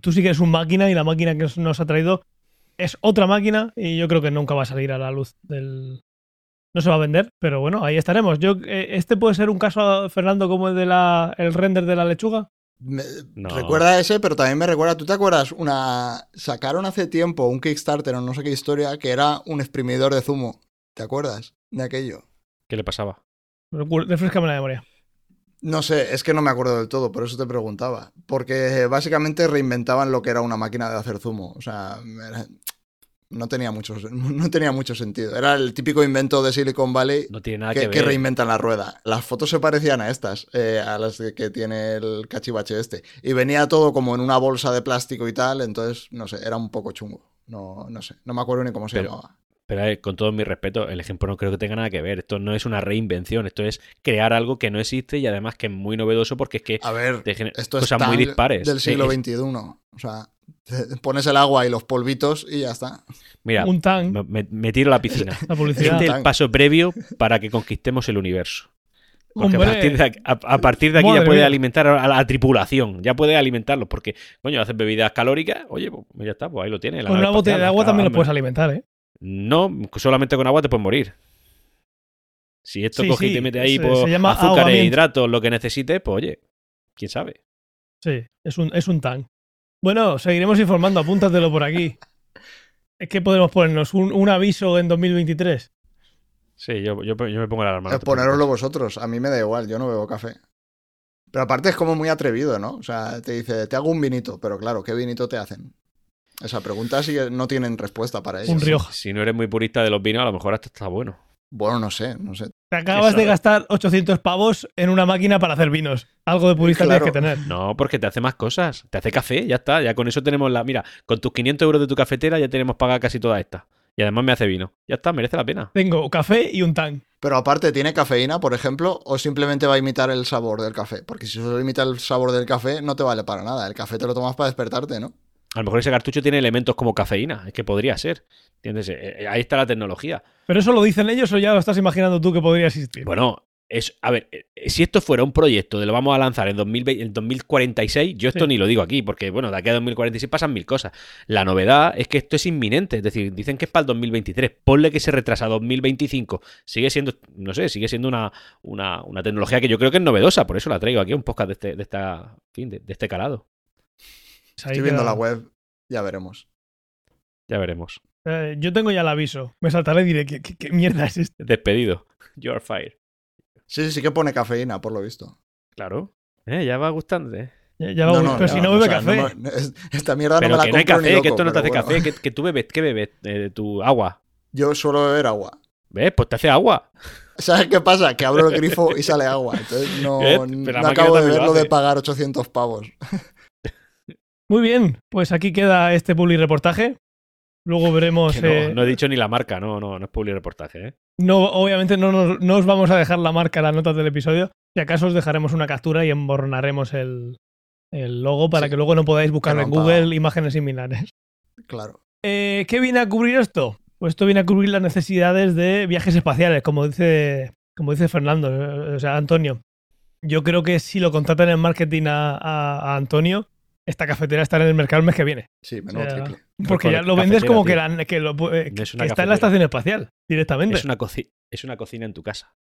Tú sí que eres un máquina y la máquina que nos ha traído es otra máquina y yo creo que nunca va a salir a la luz del... No se va a vender, pero bueno, ahí estaremos. Yo, eh, este puede ser un caso, Fernando, como el de la, el render de la lechuga. Me- No. Recuerda ese, pero también me recuerda, ¿tú te acuerdas? Una sacaron hace tiempo un Kickstarter o no sé qué historia que era un exprimidor de zumo. ¿Te acuerdas de aquello? ¿Qué le pasaba? Refrescame la memoria. No sé, es que no me acuerdo del todo, por eso te preguntaba. Porque básicamente reinventaban lo que era una máquina de hacer zumo. O sea, no tenía mucho, no tenía mucho sentido. Era el típico invento de Silicon Valley No tiene nada que, que, reinventan la rueda. Las fotos se parecían a estas, eh, a las que tiene el cachivache este. Y venía todo como en una bolsa de plástico y tal, entonces, no sé, era un poco chungo. No, no sé, no me acuerdo ni cómo se Pero- llamaba. Pero eh, con todo mi respeto, el ejemplo no creo que tenga nada que ver. Esto no es una reinvención, esto es crear algo que no existe y además que es muy novedoso porque es que A ver, esto es cosas tan muy dispares. del siglo XXI. O sea, pones el agua y los polvitos y ya está. Mira, un tank, me, tiro a la piscina. la publicidad. Este es el paso previo para que conquistemos el universo. Porque a partir de aquí, a, a partir de aquí Madre ya puede mía. alimentar a la tripulación, ya puede alimentarlos, porque, coño, haces bebidas calóricas, oye, pues ya está, pues ahí lo tienes. la con una botella de agua también lo puedes alimentar, ¿eh? No, solamente con agua te puedes morir. Si esto Sí, coge y te mete ahí se- pues, azúcares, ahogamiento. hidratos, lo que necesites, pues oye, quién sabe. Sí, es un, es un tank. Bueno, seguiremos informando, apúntatelo por aquí. Es que podemos ponernos un, un aviso en 2023. Sí, yo, yo, yo me pongo la alarma. no preocupes. vosotros. A mí me da igual, yo no bebo café. Pero aparte es como muy atrevido, ¿no? O sea, te dice, te hago un vinito, pero claro, ¿qué vinito te hacen? Esa pregunta sí que no tienen respuesta para ello. Un Rioja. Si no eres muy purista de los vinos, a lo mejor hasta está bueno. Bueno, no sé, no sé. Te acabas Eso, de gastar 800 pavos en una máquina para hacer vinos. Algo de purista Claro. tienes que tener. No, porque te hace más cosas. Te hace café, ya está. Ya con eso tenemos la. Mira, con tus 500 euros de tu cafetera ya tenemos pagada casi toda esta. Y además me hace vino. Ya está, merece la pena. Tengo café y un tank. Pero aparte, ¿tiene cafeína, por ejemplo? ¿O simplemente va a imitar el sabor del café? Porque si solo imita el sabor del café, no te vale para nada. El café te lo tomas para despertarte, ¿no? A lo mejor ese cartucho tiene elementos como cafeína. Es que podría ser. ¿Entiendes? Eh, eh, Ahí está la tecnología. ¿Pero eso lo dicen ellos o ya lo estás imaginando tú que podría existir? Bueno, es, a ver, eh, si esto fuera un proyecto de lo vamos a lanzar en, 2020 en 2046, yo esto Sí. ni lo digo aquí, porque bueno, de aquí a 2046 pasan mil cosas. La novedad es que esto es inminente, es decir, dicen que es para el 2023. Ponle que se retrasa a 2025. Sigue siendo, no sé, sigue siendo una, una, una tecnología que yo creo que es novedosa, por eso la traigo aquí a un podcast de este, de esta, de este calado. Estoy viendo la web, ya veremos. Ya veremos. Eh, yo tengo ya el aviso. Me saltaré y diré, ¿qué, qué- qué mierda es esto? Despedido. You are fired. Sí, sí que pone cafeína, por lo visto. Claro. Eh, ya va gustando, eh. Ya, ya va- pero ya, si no o bebe sea, café. no me- esta mierda Pero no me la que no hay café, que esto no te hace pero bueno. café, que, que tú bebes, ¿qué bebes? Eh, tu agua. Yo suelo beber agua. ¿Ves? Pues te hace agua. ¿Sabes qué pasa? Que abro el grifo y sale agua. Entonces no, no Pero acabo de también lo ver lo de pagar 800 pavos. Muy bien, pues aquí queda este publi reportaje. Luego veremos. No, eh, no he dicho ni la marca, no, no, no es public reportaje, ¿eh? No, obviamente no, nos- no os vamos a dejar la marca en las notas del episodio. Si acaso os dejaremos una captura y emborronaremos el, el logo para Sí. que luego no podáis buscarlo Que en no Google imágenes similares. Claro. Eh, ¿Qué viene a cubrir esto? Pues esto viene a cubrir las necesidades de viajes espaciales, como dice, como dice Fernando, eh, o sea, Antonio. Yo creo que si lo contratan en marketing a, a- a Antonio, esta cafetera estará en el mercado el mes que viene. Sí, menudo O sea, triple. Porque ya lo vendes como que, tío. la- que, lo eh, No es que está en la estación espacial, directamente. Es una, es una cocina en tu casa.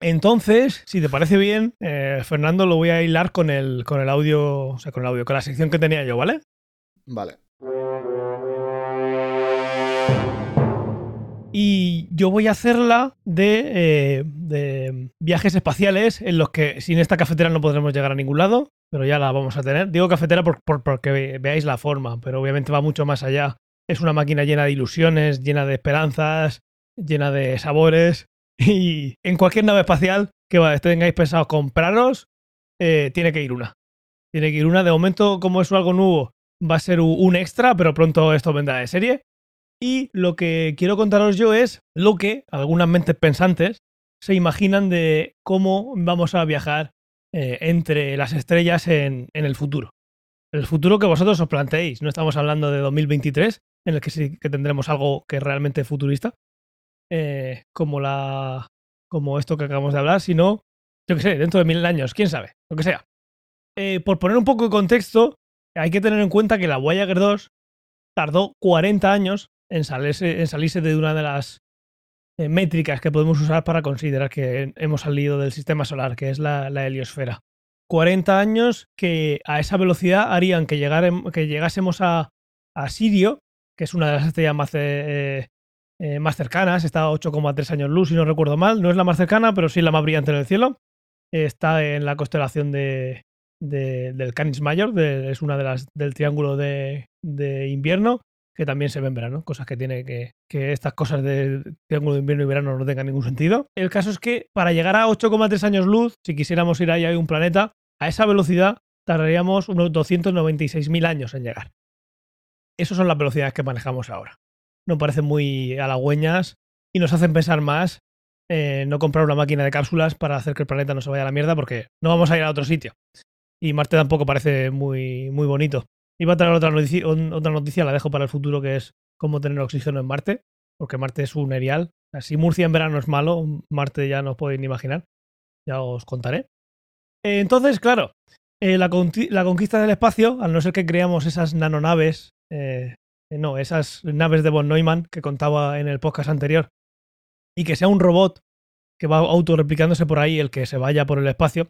Entonces, si te parece bien, eh, Fernando, lo voy a hilar con el, con el audio, o sea, con el audio, con la sección que tenía yo, ¿vale? Vale. Y yo voy a hacerla de, eh, de viajes espaciales en los que sin esta cafetera no podremos llegar a ningún lado, pero ya la vamos a tener. Digo cafetera por, por- porque ve- veáis la forma, pero obviamente va mucho más allá. Es una máquina llena de ilusiones, llena de esperanzas, llena de sabores. Y en cualquier nave espacial que tengáis pensado compraros, eh, tiene que ir una. Tiene que ir una. De momento, como es algo nuevo, va a ser un extra, pero pronto esto vendrá de serie. Y lo que quiero contaros yo es lo que algunas mentes pensantes se imaginan de cómo vamos a viajar eh, entre las estrellas en, el futuro. El futuro que vosotros os planteéis. No estamos hablando de 2023, en el que sí que tendremos algo que es realmente futurista, eh, como, la, como esto que acabamos de hablar, sino, yo qué sé, dentro de mil años, quién sabe, lo que sea. Eh, por poner un poco de contexto, hay que tener en cuenta que la Voyager 2 tardó 40 años en salirse, de una de las eh, métricas que podemos usar para considerar que hemos salido del sistema solar, que es la, heliosfera. 40 años que a esa velocidad harían que, llegarem- que llegásemos a, a Sirio, que es una de las estrellas más, eh, eh, más cercanas, está a 8,3 años luz, si no recuerdo mal. No es la más cercana, pero sí la más brillante en el cielo. Está en la constelación de, de- del Canis Mayor, es una de las del triángulo de invierno, que también se ve verano, cosas que tiene que, que estas cosas de triángulo de invierno y verano no tengan ningún sentido. El caso es que para llegar a 8,3 años luz, si quisiéramos ir ahí a un planeta, a esa velocidad tardaríamos unos 296.000 años en llegar. Esas son las velocidades que manejamos ahora. Nos parecen muy halagüeñas y nos hacen pensar más eh, no comprar una máquina de cápsulas para hacer que el planeta no se vaya a la mierda porque no vamos a ir a otro sitio. Y Marte tampoco parece muy, muy bonito. Iba a traer otra noticia, otra noticia, la dejo para el futuro, que es cómo tener oxígeno en Marte, porque Marte es un erial. Si Murcia en verano es malo, Marte ya no os podéis ni imaginar. Ya os contaré. Entonces, claro, eh, la conquista del espacio, al no ser que creamos esas nanonaves, eh, eh, no, esas naves de von Neumann que contaba en el podcast anterior, y que sea un robot que va autorreplicándose por ahí, el que se vaya por el espacio,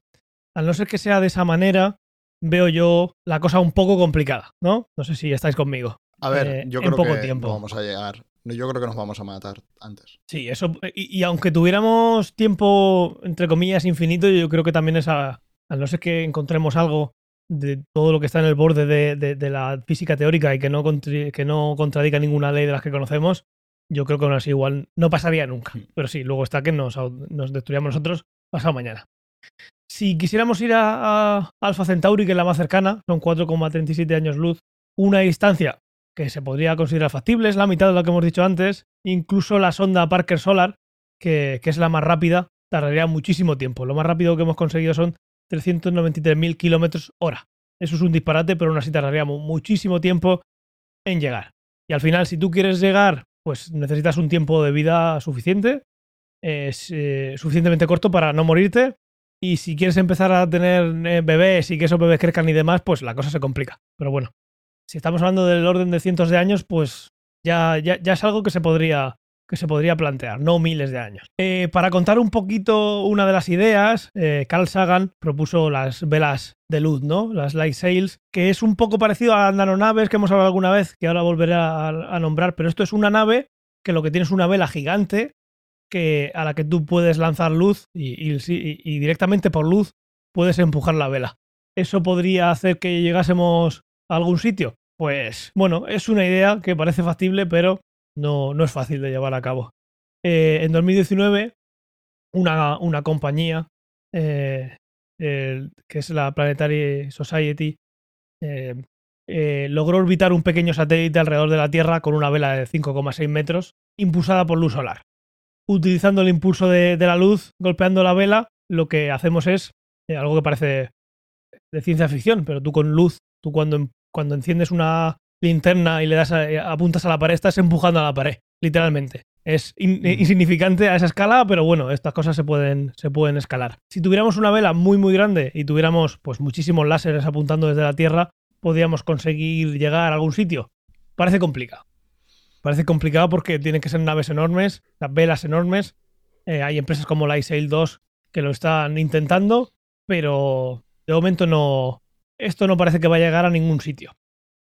al no ser que sea de esa manera, veo yo la cosa un poco complicada, ¿no? No sé si estáis conmigo. A ver, Eh, yo en creo poco que tiempo. no vamos a llegar. Yo creo que nos vamos a matar antes. Sí, eso. Y, y aunque tuviéramos tiempo, entre comillas, infinito, yo creo que también es a, al no ser que encontremos algo de todo lo que está en el borde de, de- de la física teórica y que no, que no contradiga ninguna ley de las que conocemos, yo creo que aún así igual no pasaría nunca. Pero sí, luego está que nos, nos destruíamos nosotros pasado mañana. Si quisiéramos ir a, a Alpha Centauri, que es la más cercana, son 4,37 años luz, una distancia que se podría considerar factible, es la mitad de lo que hemos dicho antes. Incluso la sonda Parker Solar, que, es la más rápida, tardaría muchísimo tiempo. Lo más rápido que hemos conseguido son 393.000 kilómetros hora. Eso es un disparate, pero aún así tardaría mu- muchísimo tiempo en llegar. Y al final, si tú quieres llegar, pues necesitas un tiempo de vida suficiente, eh, suficientemente corto para no morirte. Y si quieres empezar a tener eh, bebés y que esos bebés crezcan y demás, pues la cosa se complica. Pero bueno, si estamos hablando del orden de cientos de años, pues ya, ya, ya es algo que se podría que se podría plantear, no miles de años. Eh, para contar un poquito una de las ideas, eh, Carl Sagan propuso las velas de luz, ¿no? Las light sails, que es un poco parecido a las nanonaves que hemos hablado alguna vez, que ahora volveré a, a nombrar, pero esto es una nave que lo que tiene es una vela gigante que, a la que tú puedes lanzar luz y, directamente por luz puedes empujar la vela. ¿Eso podría hacer que llegásemos a algún sitio? Pues bueno, es una idea que parece factible, pero no, no es fácil de llevar a cabo. Eh, en 2019, una, una compañía, eh, que es la Planetary Society, eh, logró orbitar un pequeño satélite alrededor de la Tierra con una vela de 5,6 metros, impulsada por luz solar. Utilizando el impulso de, de la luz, golpeando la vela, lo que hacemos es eh, algo que parece de ciencia ficción, pero tú con luz, tú cuando, cuando enciendes una linterna y le das a- apuntas a la pared, estás empujando a la pared, literalmente. Es in- insignificante a esa escala, pero bueno, estas cosas se pueden, se pueden escalar. Si tuviéramos una vela muy muy grande y tuviéramos pues muchísimos láseres apuntando desde la Tierra, podríamos conseguir llegar a algún sitio. Parece complicado. Parece complicado porque tienen que ser naves enormes, las velas enormes. Eh, hay empresas como la Isail 2 que lo están intentando, pero de momento no. Esto no parece que va a llegar a ningún sitio.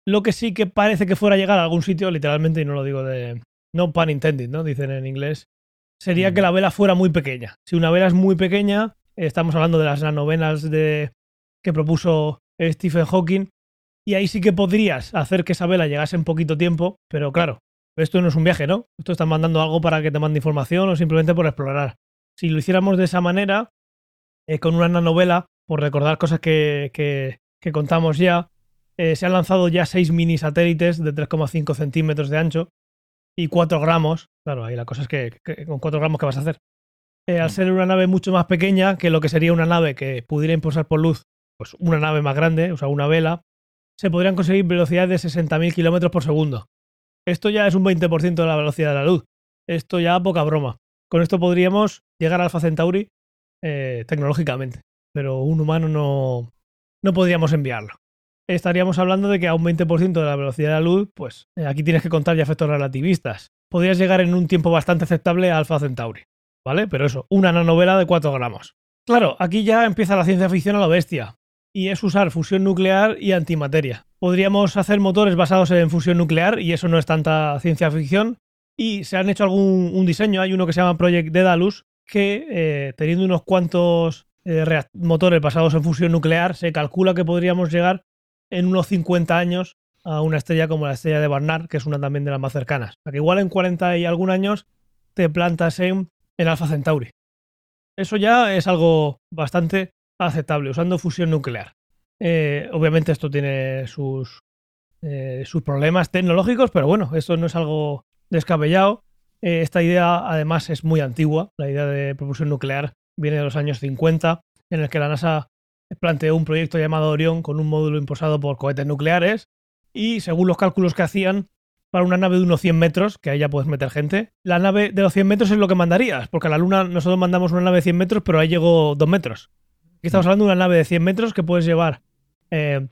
Lo que sí que parece que fuera a llegar a algún sitio, literalmente, y no lo digo de, no pun intended, ¿no? Dicen en inglés, sería que la vela fuera muy pequeña. Si una vela es muy pequeña, estamos hablando de las nanovenas de, que propuso Stephen Hawking, y ahí sí que podrías hacer que esa vela llegase en poquito tiempo, pero claro, esto no es un viaje, ¿no? Esto está mandando algo para que te mande información o simplemente por explorar. Si lo hiciéramos de esa manera, eh, con una nanovela, por recordar cosas que, que, contamos ya, eh, se han lanzado ya seis mini satélites de 3,5 centímetros de ancho y 4 gramos. Claro, ahí la cosa es que, con 4 gramos, ¿qué vas a hacer? Eh, al mm. ser una nave mucho más pequeña que lo que sería una nave que pudiera impulsar por luz, pues una nave más grande, o sea, una vela, se podrían conseguir velocidades de 60.000 kilómetros por segundo. Esto ya es un 20% de la velocidad de la luz. Esto ya poca broma. Con esto podríamos llegar a Alpha Centauri eh, tecnológicamente, pero un humano no, no podríamos enviarlo. Estaríamos hablando de que a un 20% de la velocidad de la luz, pues eh, aquí tienes que contar ya efectos relativistas. Podrías llegar en un tiempo bastante aceptable a Alpha Centauri, ¿vale? Pero eso, una nanovela de 4 gramos. Claro, aquí ya empieza la ciencia ficción a la bestia y es usar fusión nuclear y antimateria. Podríamos hacer motores basados en fusión nuclear y eso no es tanta ciencia ficción. Y se han hecho algún un diseño, hay uno que se llama Project Daedalus, que eh, teniendo unos cuantos eh, motores basados en fusión nuclear, se calcula que podríamos llegar en unos 50 años a una estrella como la estrella de Barnard, que es una también de las más cercanas. O sea que igual en 40 y algún años te plantas en, en Alpha Centauri. Eso ya es algo bastante aceptable usando fusión nuclear. Eh, obviamente esto tiene sus, eh, sus problemas tecnológicos, pero bueno, esto no es algo descabellado. Eh, esta idea además es muy antigua, la idea de propulsión nuclear viene de los años 50, en el que la NASA planteó un proyecto llamado Orión con un módulo impulsado por cohetes nucleares y según los cálculos que hacían, para una nave de unos 100 metros, que ahí ya puedes meter gente, la nave de los 100 metros es lo que mandarías, porque a la Luna nosotros mandamos una nave de 100 metros, pero ahí llegó 2 metros. Aquí estamos hablando de una nave de 100 metros que puedes llevar eh,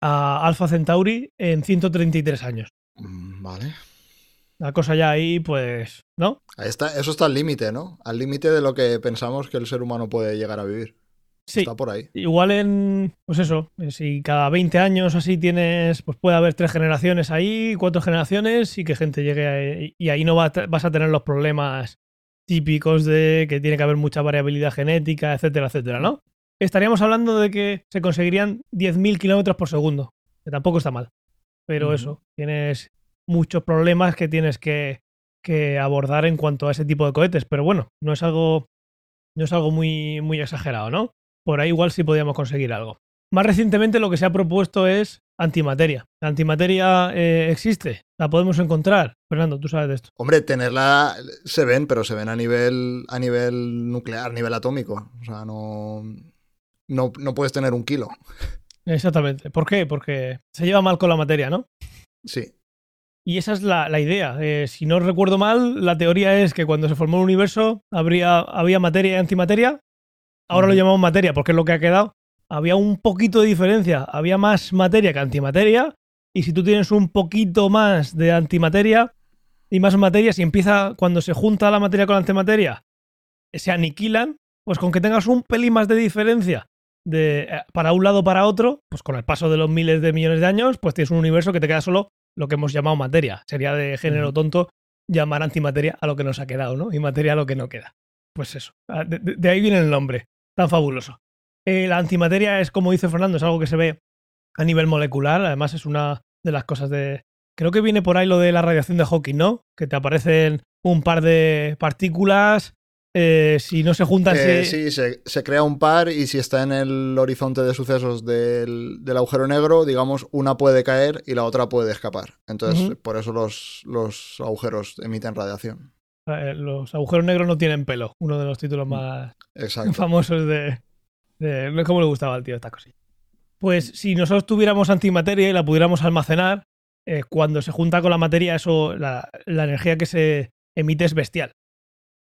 a Alpha Centauri en 133 años. Mm, vale. La cosa ya ahí, pues, ¿no? Ahí está, eso está al límite, ¿no? Al límite de lo que pensamos que el ser humano puede llegar a vivir. Sí. Está por ahí. Igual en, pues eso, si cada 20 años así tienes, pues puede haber tres generaciones ahí, cuatro generaciones y que gente llegue ahí, y ahí no vas a tener los problemas típicos de que tiene que haber mucha variabilidad genética, etcétera, etcétera, ¿no? Estaríamos hablando de que se conseguirían 10.000 kilómetros por segundo, que tampoco está mal. Pero eso, tienes muchos problemas que tienes que, que, abordar en cuanto a ese tipo de cohetes. Pero bueno, no es algo, no es algo muy, muy exagerado, ¿no? Por ahí igual sí podríamos conseguir algo. Más recientemente lo que se ha propuesto es antimateria. ¿La antimateria eh, existe? ¿La podemos encontrar? Fernando, tú sabes de esto. Hombre, tenerla se ven, pero se ven a nivel, a nivel nuclear, a nivel atómico. O sea, no, no, puedes tener un kilo. Exactamente. ¿Por qué? Porque se lleva mal con la materia, ¿no? Sí. Y esa es la, idea. Eh, si no recuerdo mal, la teoría es que cuando se formó el universo habría, había materia y antimateria. Ahora lo llamamos materia porque es lo que ha quedado. Había un poquito de diferencia. Había más materia que antimateria. Y si tú tienes un poquito más de antimateria y más materia, si empieza cuando se junta la materia con la antimateria, se aniquilan, pues con que tengas un pelín más de diferencia de eh, para un lado para otro, pues con el paso de los miles de millones de años, pues tienes un universo que te queda solo lo que hemos llamado materia. Sería de género tonto llamar antimateria a lo que nos ha quedado, ¿no? Y materia a lo que no queda. Pues eso. Ah, de, ahí viene el nombre. Tan fabuloso. Eh, la antimateria es, como dice Fernando, es algo que se ve a nivel molecular. Además, es una de las cosas de. Creo que viene por ahí lo de la radiación de Hawking, ¿no? Que te aparecen un par de partículas eh, si no se juntan. Eh, sí, se, crea un par y si está en el horizonte de sucesos del, agujero negro, digamos, una puede caer y la otra puede escapar. Entonces, por eso los, los, agujeros emiten radiación. Eh, los agujeros negros no tienen pelo, uno de los títulos más famosos de, de. No es como le gustaba al tío esta cosilla. Pues si nosotros tuviéramos antimateria y la pudiéramos almacenar, cuando se junta con la materia, eso, la energía que se emite es bestial.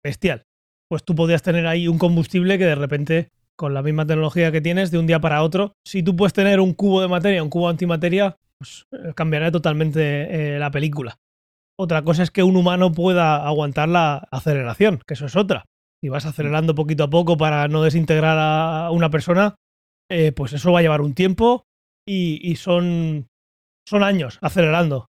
Bestial pues tú podrías tener ahí un combustible que de repente, con la misma tecnología que tienes, de un día para otro, si tú puedes tener un cubo de materia, un cubo de antimateria, pues eh, cambiará totalmente eh, la película. Otra cosa es que un humano pueda aguantar la aceleración, que eso es otra. Si vas acelerando poquito a poco para no desintegrar a una persona, eh, pues eso va a llevar un tiempo y, y son, son años acelerando.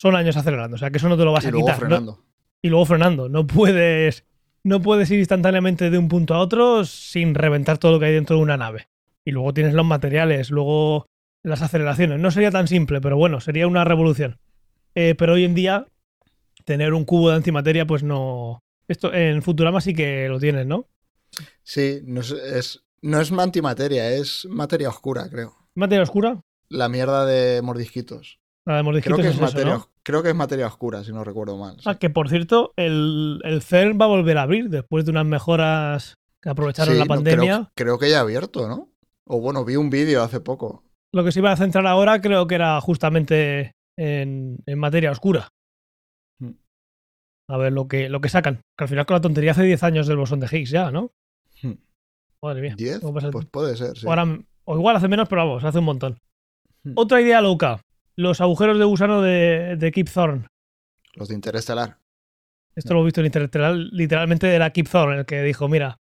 son años acelerando. O sea que eso no te lo vas Y a luego quitar. ¿no? frenando. y luego frenando. No puedes, no puedes ir instantáneamente de un punto a otro sin reventar todo lo que hay dentro de una nave. Y luego tienes los materiales, luego las aceleraciones. No sería tan simple, pero bueno, sería una revolución. Eh, pero hoy en día, tener un cubo de antimateria, pues no. Esto en Futurama sí que lo tienes, ¿no? Sí, no es, es- no es antimateria, es materia oscura, creo. Materia oscura, La mierda de mordisquitos. La de mordisquitos Creo que es es, eso, materia, ¿no? os- creo que es materia oscura, si no recuerdo mal. sí. Ah, que por cierto, el, el CERN va a volver a abrir después de unas mejoras que aprovecharon Sí, la no, pandemia. creo, creo que ya ha abierto, ¿no? O bueno, vi un vídeo hace poco. Lo que se iba a centrar ahora creo que era justamente en, en materia oscura. Mm. A ver lo que, lo que sacan. Que al final con la tontería hace 10 años del bosón de Higgs ya, ¿no? Hmm. Madre mía. ¿10? ¿Cómo pasa el Pues puede ser, sí. o, ahora- o igual hace menos, pero vamos, hace un montón. Hmm. Otra idea loca. Los agujeros de gusano de, de Kip Thorne. Los de Interestelar. Esto lo he visto en Interestelar, literalmente era Kip Thorne el que dijo, mira,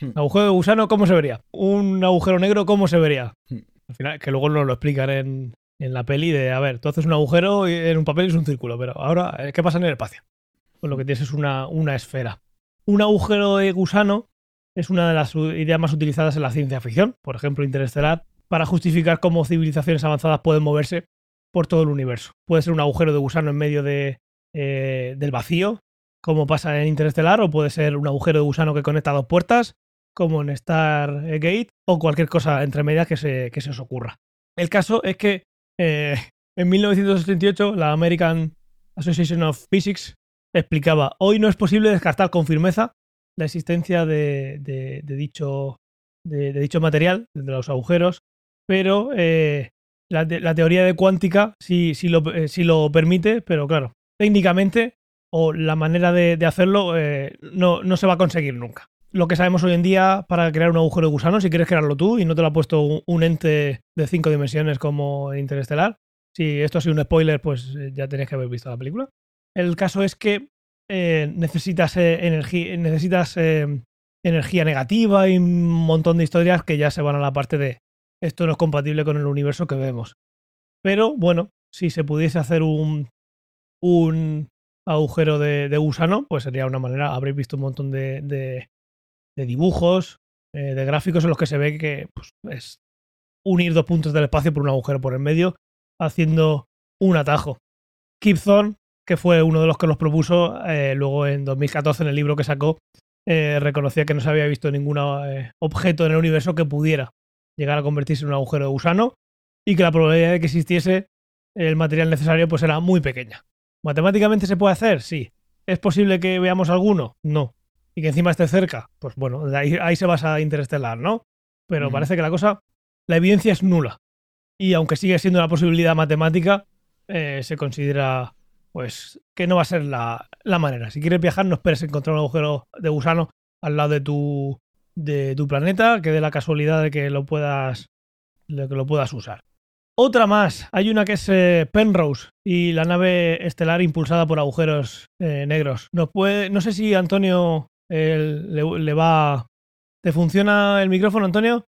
Hmm. agujero de gusano, ¿cómo se vería? Un agujero negro, ¿cómo se vería? Hmm. Al final, que luego nos lo explican en, en la peli de, a ver, tú haces un agujero y en un papel es un círculo, pero ahora, eh, ¿qué pasa en el espacio? Pues lo que tienes es una, una esfera. Un agujero de gusano es una de las ideas más utilizadas en la ciencia ficción, por ejemplo, Interestelar, para justificar cómo civilizaciones avanzadas pueden moverse por todo el universo. Puede ser un agujero de gusano en medio de, eh, del vacío, como pasa en Interestelar, o puede ser un agujero de gusano que conecta dos puertas, como en Stargate, o cualquier cosa entre medias que se, que se os ocurra. El caso es que eh, en 1968 la American Association of Physics explicaba, hoy no es posible descartar con firmeza la existencia de, de- de dicho, de, de dicho material, de los agujeros, pero eh, la, la teoría de cuántica sí, sí lo, eh, lo permite, pero claro, técnicamente o la manera de, hacerlo eh, no, no se va a conseguir nunca. Lo que sabemos hoy en día para crear un agujero de gusano, si quieres crearlo tú y no te lo ha puesto un, ente de cinco dimensiones como Interestelar, si esto ha sido un spoiler, pues eh, ya tenéis que haber visto la película. El caso es que eh, necesitas, energía, necesitas energía negativa y un montón de historias que ya se van a la parte de esto no es compatible con el universo que vemos. Pero bueno, si se pudiese hacer un, un agujero de, gusano, pues sería una manera. Habréis visto un montón de, de- de dibujos, eh, de gráficos en los que se ve que pues, es unir dos puntos del espacio por un agujero por el medio, haciendo un atajo. Thorne, que fue uno de los que los propuso, eh, luego en 2014 en el libro que sacó, eh, reconocía que no se había visto ningún objeto en el universo que pudiera llegar a convertirse en un agujero de gusano y que la probabilidad de que existiese el material necesario pues era muy pequeña. ¿Matemáticamente se puede hacer? Sí. ¿Es posible que veamos alguno? No. Y que encima esté cerca. Pues bueno, ahí, ahí se basa Interestelar, ¿no? Pero parece que la cosa, la evidencia es nula. Y aunque sigue siendo una posibilidad matemática, eh, se considera pues que no va a ser la, la manera. Si quieres viajar, no esperes encontrar un agujero de gusano al lado de tu, de tu planeta, que dé la casualidad de que lo puedas, de que lo puedas usar. Otra más, hay una que es eh, Penrose y la nave estelar impulsada por agujeros eh, negros. Nos puede, no sé si Antonio le, le va. ¿Te funciona el micrófono, Antonio?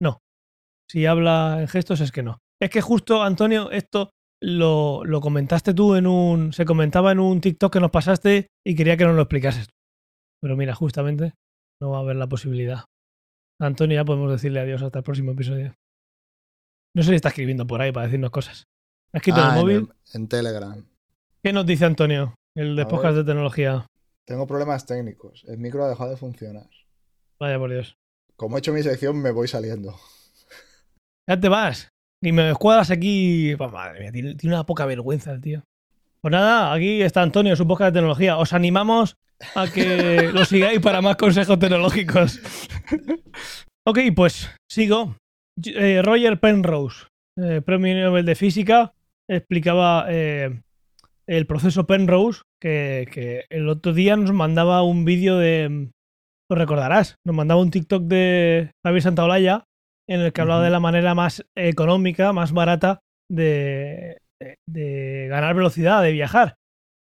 No. Si habla en gestos es que no. Es que justo, Antonio, esto lo, lo comentaste tú en un. Se comentaba en un TikTok que nos pasaste y quería que nos lo explicases. Pero mira, justamente no va a haber la posibilidad. Antonio, ya podemos decirle adiós hasta el próximo episodio. No sé si está escribiendo por ahí para decirnos cosas. ¿Ha escrito en Ah, el móvil? el- en Telegram. ¿Qué nos dice Antonio? El de podcast de tecnología. Tengo problemas técnicos. El micro ha dejado de funcionar. Vaya por Dios. Como he hecho mi sección, me voy saliendo. Ya te vas. Y me escuadras aquí. Pues, madre mía, tiene, tiene una poca vergüenza el tío. Pues nada, aquí está Antonio, su podcast de tecnología. Os animamos a que lo sigáis para más consejos tecnológicos. ok, pues sigo. Eh, Roger Penrose, eh, premio Nobel de Física, explicaba eh, el proceso Penrose, que, que el otro día nos mandaba un vídeo de... Lo recordarás, nos mandaba un TikTok de Javier Santaolalla en el que hablaba de la manera más económica, más barata de, de- de ganar velocidad, de viajar.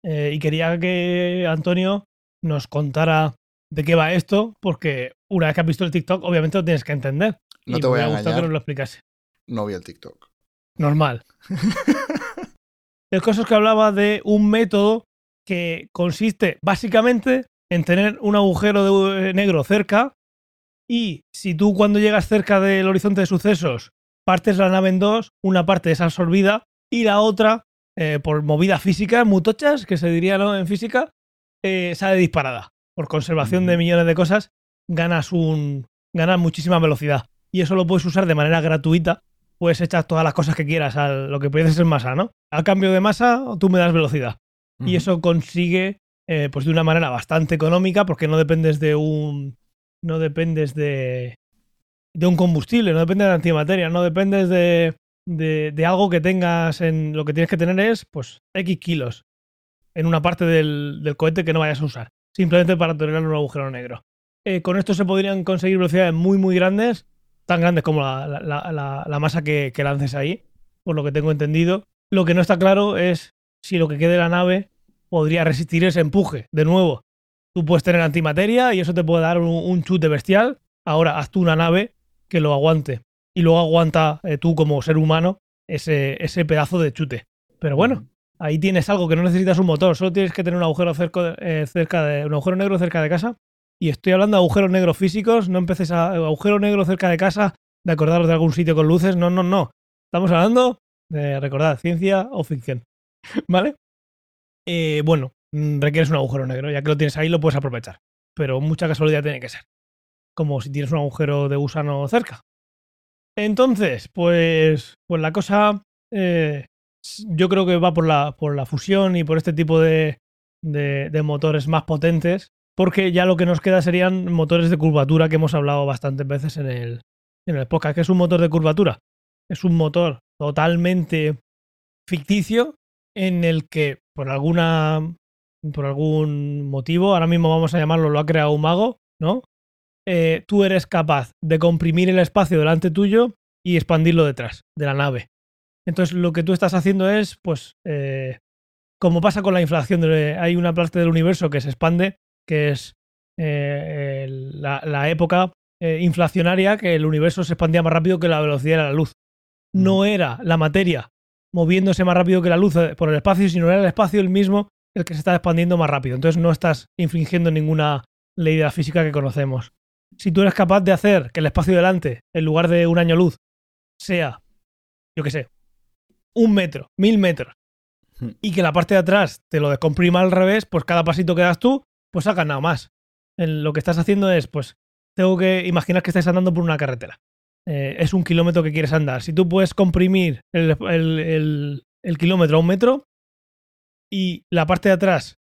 Eh, y quería que Antonio nos contara de qué va esto, porque una vez que has visto el TikTok, obviamente lo tienes que entender. No y te me voy a hubiera gustado que engañar. nos lo explicase. No vi el TikTok. normal. El caso es que hablaba de un método que consiste básicamente en tener un agujero de- negro cerca y si tú cuando llegas cerca del horizonte de sucesos partes la nave en dos, una parte es absorbida y la otra, eh, por movida física, mutochas, que se diría ¿no? en física, eh, sale disparada. Por conservación de millones de cosas, ganas un ganas muchísima velocidad. Y eso lo puedes usar de manera gratuita. Puedes echar todas las cosas que quieras a lo que puedes en masa, ¿no? A cambio de masa, tú me das velocidad. Y eso consigue, eh, pues de una manera bastante económica, porque no dependes de un. No dependes de. de un combustible, no dependes de antimateria, no dependes de, de, de algo que tengas en. Lo que tienes que tener es, pues, X kilos en una parte del, cohete que no vayas a usar. Simplemente para tolerar un agujero negro. Eh, con esto se podrían conseguir velocidades muy, muy grandes, tan grandes como la, masa que, lances ahí, por lo que tengo entendido. Lo que no está claro es si lo que quede de la nave podría resistir ese empuje. De nuevo, tú puedes tener antimateria y eso te puede dar un, un chute bestial. Ahora, haz tú una nave que lo aguante. Y luego aguanta eh, tú como ser humano ese, ese pedazo de chute. Pero bueno, ahí tienes algo que no necesitas un motor, solo tienes que tener un agujero cerca, eh, cerca de un agujero negro cerca de casa. Y estoy hablando de agujeros negros físicos, no empeces a agujero negro cerca de casa, de acordaros de algún sitio con luces, no, no, no. Estamos hablando de recordad, ciencia o ficción. ¿Vale? Eh, bueno, mm, requieres un agujero negro, ya que lo tienes ahí lo puedes aprovechar. Pero mucha casualidad tiene que ser. Como si tienes un agujero de gusano cerca. Entonces, pues, pues la cosa eh, yo creo que va por la, por la fusión y por este tipo de, de, motores más potentes, porque ya lo que nos queda serían motores de curvatura que hemos hablado bastantes veces en el, en el podcast. ¿Qué es un motor de curvatura? Es un motor totalmente ficticio en el que por alguna por algún motivo, ahora mismo vamos a llamarlo, lo ha creado un mago, ¿no? Eh, tú eres capaz de comprimir el espacio delante tuyo y expandirlo detrás de la nave. Entonces lo que tú estás haciendo es, pues, eh, como pasa con la inflación, de- hay una parte del universo que se expande, que es eh, la, la época eh, inflacionaria, que el universo se expandía más rápido que la velocidad de la luz. No era la materia moviéndose más rápido que la luz eh, por el espacio, sino era el espacio el mismo el que se está expandiendo más rápido. Entonces no estás infringiendo ninguna ley de la física que conocemos. Si tú eres capaz de hacer que el espacio delante, en lugar de un año luz, sea, yo qué sé, un metro, mil metros, Hmm. y que la parte de atrás te lo descomprima al revés, pues cada pasito que das tú, pues has ganado más. En lo que estás haciendo es, pues, tengo que imaginar que estás andando por una carretera. Eh, es un kilómetro que quieres andar. Si tú puedes comprimir el, el- el- el kilómetro a un metro y la parte de atrás,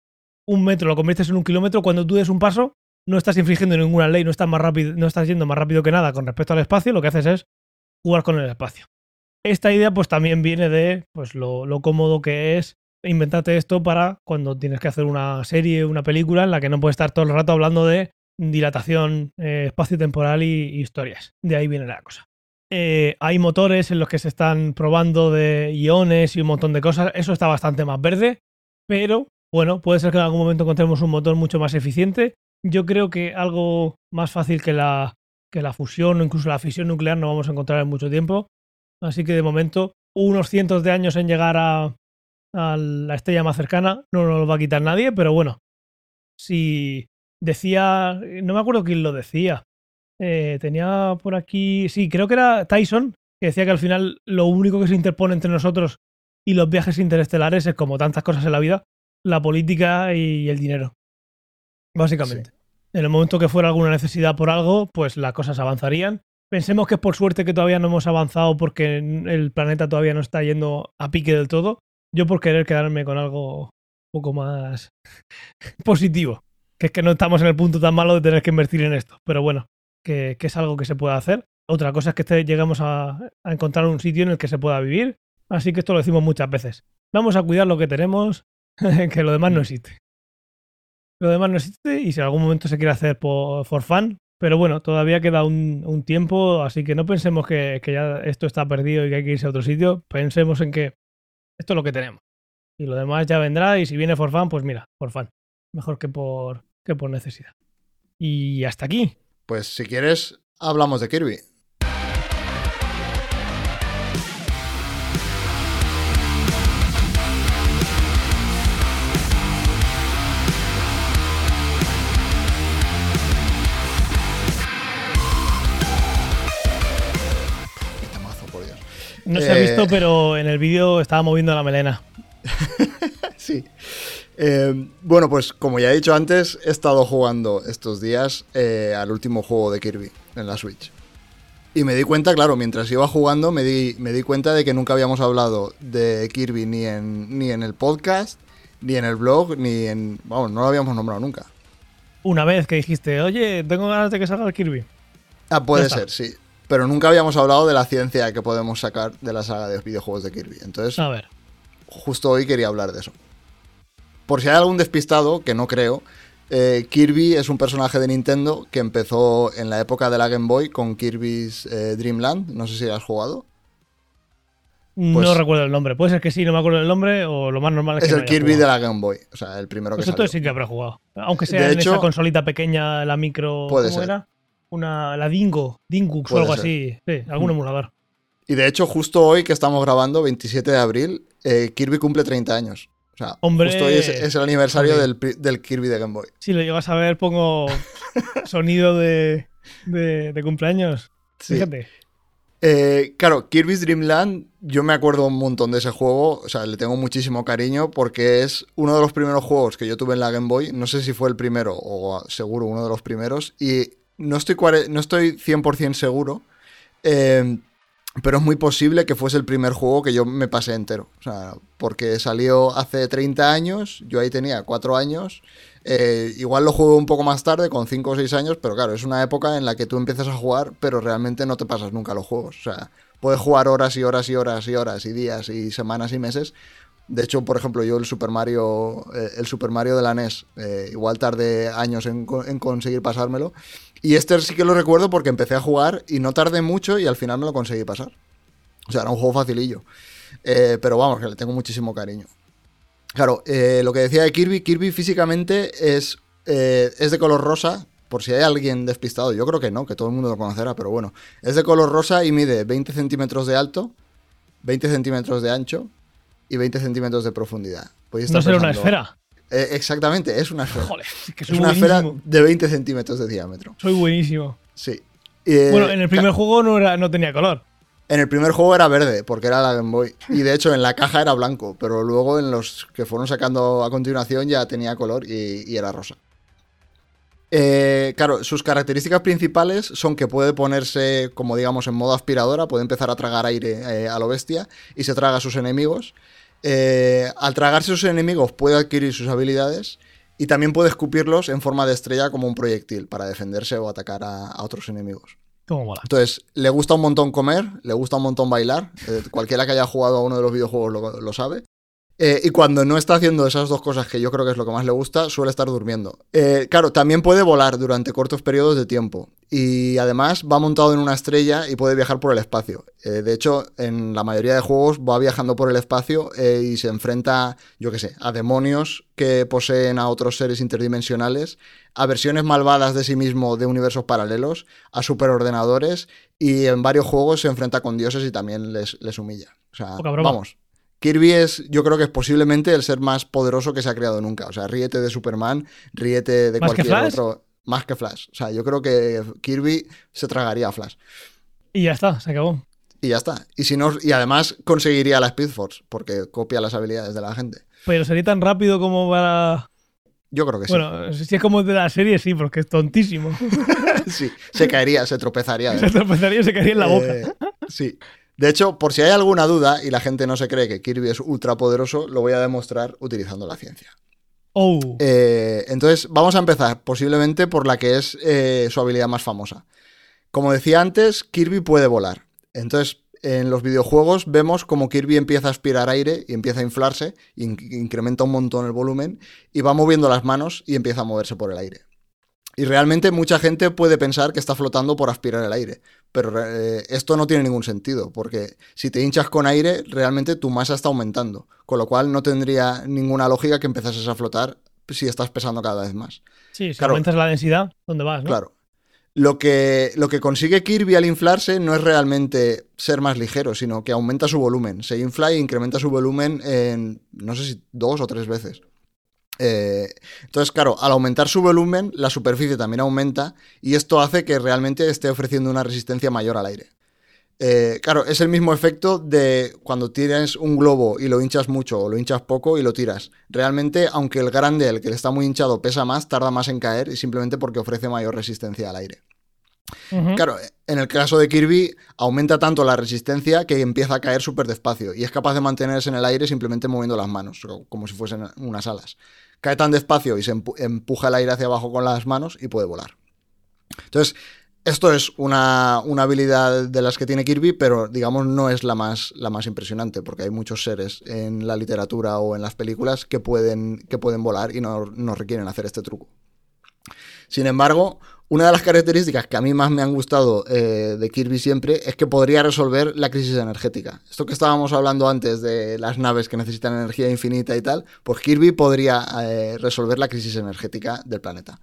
un metro, lo conviertes en un kilómetro, cuando tú des un paso, no estás infringiendo ninguna ley, no estás, más rápido, no estás yendo más rápido que nada con respecto al espacio, lo que haces es jugar con el espacio. Esta idea pues también viene de pues, lo, cómodo que es inventarte esto para cuando tienes que hacer una serie, una película en la que no puedes estar todo el rato hablando de dilatación eh, espacio-temporal y, y historias. De ahí viene la cosa. Eh, hay motores en los que se están probando de iones y un montón de cosas. Eso está bastante más verde, pero bueno, puede ser que en algún momento encontremos un motor mucho más eficiente. Yo creo que algo más fácil que la, que la fusión o incluso la fisión nuclear no vamos a encontrar en mucho tiempo. Así que de momento, unos cientos de años en llegar a, a la estrella más cercana no nos lo va a quitar nadie, pero bueno, si decía, no me acuerdo quién lo decía, eh, tenía por aquí, sí, creo que era Tyson, que decía que al final lo único que se interpone entre nosotros y los viajes interestelares es como tantas cosas en la vida, la política y el dinero. Básicamente. En el momento que fuera alguna necesidad por algo, pues las cosas avanzarían. Pensemos que es por suerte que todavía no hemos avanzado porque el planeta todavía no está yendo a pique del todo. Yo por querer quedarme con algo un poco más positivo. Que es que no estamos en el punto tan malo de tener que invertir en esto. Pero bueno, que, es algo que se puede hacer. Otra cosa es que este- lleguemos a, a encontrar un sitio en el que se pueda vivir. Así que esto lo decimos muchas veces. Vamos a cuidar lo que tenemos, que lo demás no existe. Lo demás no existe y si en algún momento se quiere hacer por, for fun, pero bueno, todavía queda un, tiempo, así que no pensemos que, que ya esto está perdido y que hay que irse a otro sitio. Pensemos en que esto es lo que tenemos. Y lo demás ya vendrá y si viene for fun, pues mira, for fun. Mejor que por, que por necesidad. Y hasta aquí. Pues si quieres, hablamos de Kirby. No se ha Eh, visto, pero en el vídeo estaba moviendo la melena. Sí. Eh, bueno, pues como ya he dicho antes, he estado jugando estos días eh, al último juego de Kirby en la Switch. Y me di cuenta, claro, mientras iba jugando, me di, me di cuenta de que nunca habíamos hablado de Kirby ni en, ni en el podcast, ni en el blog, ni en... Vamos, no lo habíamos nombrado nunca. Una vez que dijiste, oye, tengo ganas de que salga el Kirby. Ah, puede ser, sí. Pero nunca habíamos hablado de la ciencia que podemos sacar de la saga de videojuegos de Kirby. Entonces, A ver. justo hoy quería hablar de eso. Por si hay algún despistado, que no creo, eh, Kirby es un personaje de Nintendo que empezó en la época de la Game Boy con Kirby's eh, Dream Land. No sé si has jugado. no Pues- recuerdo el nombre. Puede ser que sí, no me acuerdo el nombre, o lo más normal es, Es que el Kirby de la Game Boy, o sea, el primero que Pues salió. sí que habré jugado. Aunque sea De en hecho- esa consolita pequeña, la micro. Puede ¿Cómo ser. era? Una, la Dingo, Dingux o algo ser. así. Sí, algún Mm. emulador. Y de hecho, justo hoy que estamos grabando, 27 de abril, eh, Kirby cumple 30 años. O sea, Hombre. justo hoy es, es el aniversario del, del Kirby de Game Boy. Si lo llegas a ver, pongo sonido de, de, de cumpleaños. Sí. Fíjate. Eh, claro, Kirby's Dream Land, yo me acuerdo un montón de ese juego, o sea, le tengo muchísimo cariño porque es uno de los primeros juegos que yo tuve en la Game Boy, no sé si fue el primero o seguro uno de los primeros, y no estoy, no estoy 100% seguro, eh, pero es muy posible que fuese el primer juego que yo me pasé entero, o sea, porque salió hace 30 años, yo ahí tenía 4 años, eh, igual lo juego un poco más tarde, con 5 o 6 años, pero claro, es una época en la que tú empiezas a jugar, pero realmente no te pasas nunca los juegos. O sea, puedes jugar horas y horas y horas y horas y días y semanas y meses. De hecho, por ejemplo, yo el Super Mario, eh, el Super Mario de la NES, igual tardé años en conseguir pasármelo. Y este sí que lo recuerdo porque empecé a jugar y no tardé mucho y al final me lo conseguí pasar. O sea, era un juego facilillo. Eh, pero vamos, que le tengo muchísimo cariño. Claro, eh, lo que decía de Kirby, Kirby físicamente es, eh, es de color rosa. Por si hay alguien despistado, yo creo que no, que todo el mundo lo conocerá, pero bueno. Es de color rosa y mide 20 centímetros de alto, 20 centímetros de ancho y 20 centímetros de profundidad. Podéis No será una esfera. Eh, exactamente, es una esfera. Joder, es que soy es una esfera de 20 centímetros de diámetro. Soy buenísimo. Sí. Eh, bueno, en el primer juego no, era, no tenía color. en el primer juego era verde, porque era la Game Boy. Y de hecho en la caja era blanco, pero luego en los que fueron sacando a continuación ya tenía color y, y era rosa. Eh, claro, sus características principales son que puede ponerse, como digamos, en modo aspiradora, puede empezar a tragar aire eh, a lo bestia y se traga a sus enemigos. Eh, al tragarse sus enemigos puede adquirir sus habilidades y también puede escupirlos en forma de estrella como un proyectil para defenderse o atacar a- a otros enemigos. Mola. Entonces, le gusta un montón comer, le gusta un montón bailar. eh, cualquiera que haya jugado a uno de los videojuegos lo, lo sabe. Eh, y cuando no está haciendo esas dos cosas que yo creo que es lo que más le gusta, suele estar durmiendo. Eh, claro, también puede volar durante cortos periodos de tiempo. Y además va montado en una estrella y puede viajar por el espacio. Eh, de hecho, en la mayoría de juegos va viajando por el espacio y se enfrenta, yo qué sé, a demonios que poseen a otros seres interdimensionales, a versiones malvadas de sí mismo de universos paralelos, a superordenadores y en varios juegos se enfrenta con dioses y también les, les humilla. O sea, vamos. Kirby es, yo creo que es posiblemente el ser más poderoso que se ha creado nunca. O sea, ríete de Superman, ríete de ¿Más que cualquier Flash? otro. Más que Flash. O sea, yo creo que Kirby se tragaría a Flash. Y ya está, se acabó. Y ya está. Y si no, y además conseguiría la Speed Force, porque copia las habilidades de la gente. Pero sería tan rápido como para. Yo creo que sí. Bueno, si es como de la serie, sí, porque es tontísimo. sí. Se caería, se tropezaría. se tropezaría y se caería en la boca. Eh, sí. De hecho, por si hay alguna duda y la gente no se cree que Kirby es ultra poderoso, lo voy a demostrar utilizando la ciencia. Oh. Eh, entonces, vamos a empezar posiblemente por la que es eh, su habilidad más famosa. Como decía antes, Kirby puede volar. Entonces, en los videojuegos vemos como Kirby empieza a aspirar aire y empieza a inflarse, in- incrementa un montón el volumen y va moviendo las manos y empieza a moverse por el aire. Y realmente mucha gente puede pensar que está flotando por aspirar el aire, pero eh, esto no tiene ningún sentido, porque si te hinchas con aire, realmente tu masa está aumentando, con lo cual no tendría ninguna lógica que empezases a flotar si estás pesando cada vez más. sí, si claro. aumentas la densidad, ¿dónde vas? no? Claro. Lo que, lo que consigue Kirby al inflarse no es realmente ser más ligero, sino que aumenta su volumen. Se infla e incrementa su volumen en, no sé si dos o tres veces. Eh, entonces, claro, al aumentar su volumen, la superficie también aumenta y esto hace que realmente esté ofreciendo una resistencia mayor al aire. Eh, claro, es el mismo efecto de cuando tienes un globo y lo hinchas mucho o lo hinchas poco y lo tiras. Realmente, aunque el grande, el que está muy hinchado, pesa más, tarda más en caer y simplemente porque ofrece mayor resistencia al aire. Claro, en el caso de Kirby aumenta tanto la resistencia que empieza a caer súper despacio y es capaz de mantenerse en el aire simplemente moviendo las manos, co- como si fuesen unas alas. Cae tan despacio y se empu- empuja el aire hacia abajo con las manos y puede volar. Entonces, esto es una, una habilidad de las que tiene Kirby, pero digamos no es la más, la más impresionante, porque hay muchos seres en la literatura o en las películas que pueden, que pueden volar y no, no requieren hacer este truco. Sin embargo, una de las características que a mí más me han gustado eh, de Kirby siempre es que podría resolver la crisis energética. Esto que estábamos hablando antes de las naves que necesitan energía infinita y tal, pues Kirby podría eh, resolver la crisis energética del planeta.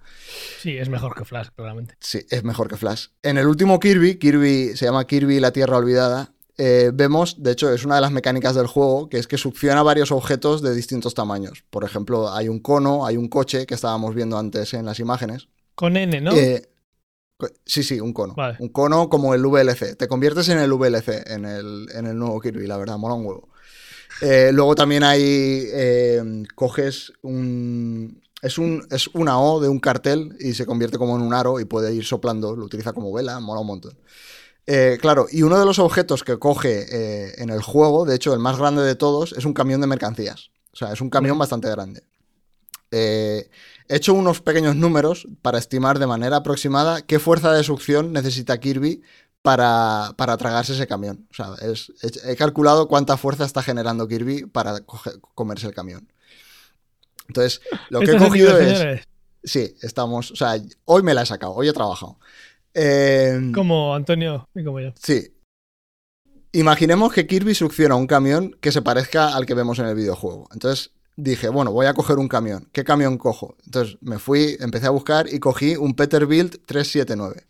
Sí, es mejor que Flash, claramente. Sí, es mejor que Flash. En el último Kirby, Kirby se llama Kirby la Tierra Olvidada, eh, vemos, de hecho, es una de las mecánicas del juego, que es que succiona varios objetos de distintos tamaños. Por ejemplo, hay un cono, hay un coche que estábamos viendo antes en las imágenes. Con N, ¿no? Eh, sí, sí, un cono. Vale. Un cono como el VLC. Te conviertes en el VLC, en el, en el nuevo Kirby, la verdad, mola un huevo. Eh, luego también hay. eh, coges un. Es, un. es una O de un cartel y se convierte como en un aro y puede ir soplando. Lo utiliza como vela, mola un montón. Eh, claro, y uno de los objetos que coge en el juego, de hecho, el más grande de todos, es un camión de mercancías. O sea, es un camión bastante grande. He hecho unos pequeños números para estimar de manera aproximada qué fuerza de succión necesita Kirby para, para tragarse ese camión. O sea, es- he, he calculado cuánta fuerza está generando Kirby para coge- comerse el camión. Entonces, lo que he cogido es... señores. Sí, estamos... O sea, hoy me la he sacado, hoy he trabajado. Eh, Como Antonio y como yo. Sí. Imaginemos que Kirby succiona un camión que se parezca al que vemos en el videojuego. Entonces dije, bueno, voy a coger un camión. ¿Qué camión cojo? Entonces me fui, empecé a buscar y cogí un Peterbilt 379,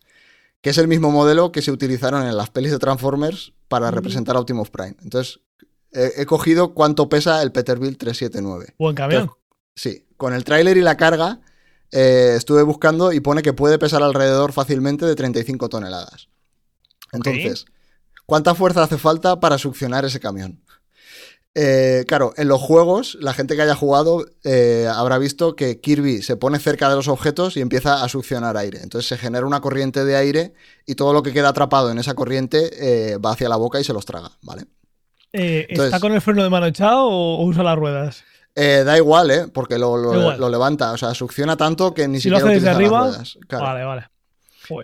que es el mismo modelo que se utilizaron en las pelis de Transformers para representar a Optimus Prime. Entonces he, he cogido cuánto pesa el Peterbilt 379. Buen camión. Entonces, sí, con el tráiler y la carga eh, estuve buscando y pone que puede pesar alrededor fácilmente de 35 toneladas. Entonces, ¿cuánta fuerza hace falta para succionar ese camión? Eh, claro, en los juegos, la gente que haya jugado eh, habrá visto que Kirby se pone cerca de los objetos y empieza a succionar aire. Entonces se genera una corriente de aire y todo lo que queda atrapado en esa corriente eh, va hacia la boca y se los traga, ¿vale? Entonces- ¿Está con el freno de mano echado o, usa las ruedas? Eh, da igual, ¿eh? Porque lo, lo- lo levanta, o sea, succiona tanto que ni Si lo siquiera hace desde utiliza las arriba, ruedas. Claro. Vale, vale.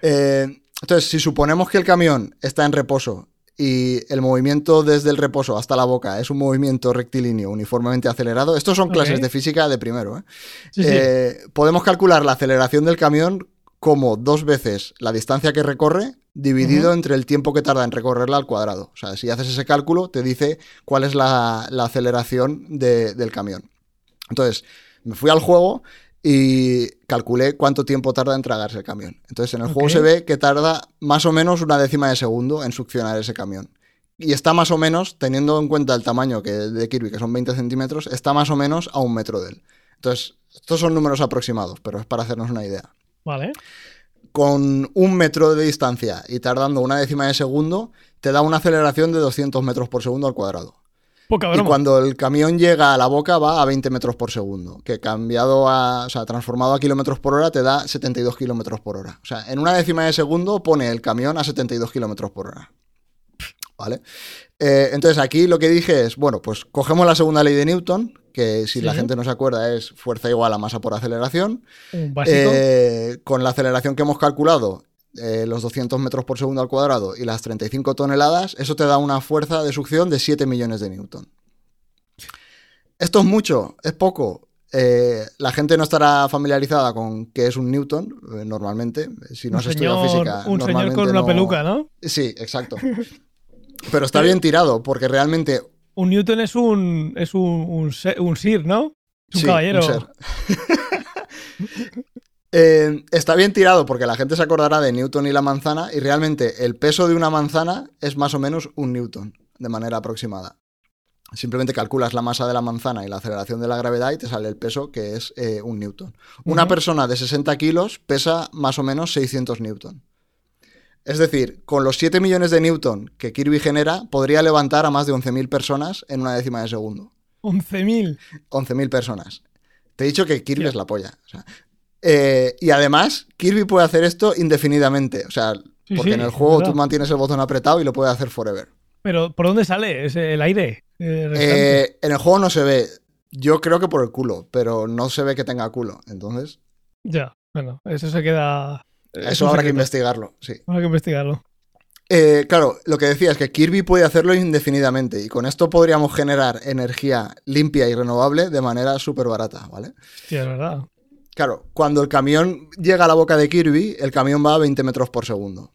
Eh, entonces, si suponemos que el camión está en reposo y el movimiento desde el reposo hasta la boca es un movimiento rectilíneo uniformemente acelerado, estos son clases de física de primero, ¿eh? Sí, sí. Eh, podemos calcular la aceleración del camión como dos veces la distancia que recorre dividido entre el tiempo que tarda en recorrerla al cuadrado. O sea, si haces ese cálculo, te dice cuál es la, la aceleración de- del camión. Entonces, me fui al juego y calculé cuánto tiempo tarda en tragarse el camión. Entonces, en el juego se ve que tarda más o menos una décima de segundo en succionar ese camión. Y está más o menos, teniendo en cuenta el tamaño que de Kirby, que son 20 centímetros, está más o menos a un metro de él. Entonces, estos son números aproximados, pero es para hacernos una idea. Vale. Con un metro de distancia y tardando una décima de segundo, te da una aceleración de 200 metros por segundo al cuadrado. Poca Y cuando el camión llega a la boca va a 20 metros por segundo, que cambiado a, o sea, transformado a kilómetros por hora te da 72 kilómetros por hora. O sea, en una décima de segundo pone el camión a 72 kilómetros por hora. ¿Vale? Eh, entonces aquí lo que dije es, bueno, pues cogemos la segunda ley de Newton, que si la gente no se acuerda es fuerza igual a masa por aceleración. Un básico. Eh, con la aceleración que hemos calculado, eh, los 200 metros por segundo al cuadrado y las 35 toneladas, eso te da una fuerza de succión de 7 millones de newton. Esto es mucho, es poco. Eh, la gente no estará familiarizada con qué es un newton, eh, normalmente. Si no has estudiado física. un señor con una no- peluca, ¿no? Sí, exacto. Pero está bien tirado, porque realmente Un Newton es un es un, un, se- un Sir, ¿no? Es un Sí, caballero. un ser. Eh, está bien tirado porque la gente se acordará de Newton y la manzana y realmente el peso de una manzana es más o menos un Newton de manera aproximada. Simplemente calculas la masa de la manzana y la aceleración de la gravedad y te sale el peso que es eh, un Newton. Una persona de 60 kilos pesa más o menos 600 Newton. Es decir, con los 7 millones de Newton que Kirby genera, podría levantar a más de 11.000 personas en una décima de segundo. 11.000. 11.000 personas. Te he dicho que Kirby es la polla. O sea, eh, y además, Kirby puede hacer esto indefinidamente. O sea, Sí, porque sí, en el juego tú mantienes el botón apretado y lo puede hacer forever. Pero ¿por dónde sale? ¿Es el aire? eh? Eh, en el juego no se ve. Yo creo que por el culo, pero no se ve que tenga culo. Entonces, Ya, bueno, eso se queda. es eso habrá que investigarlo. Sí. Habrá que investigarlo. Eh, claro, lo que decía es que Kirby puede hacerlo indefinidamente y con esto podríamos generar energía limpia y renovable de manera súper barata, ¿vale? Sí, es verdad. Claro, cuando el camión llega a la boca de Kirby, el camión va a 20 metros por segundo.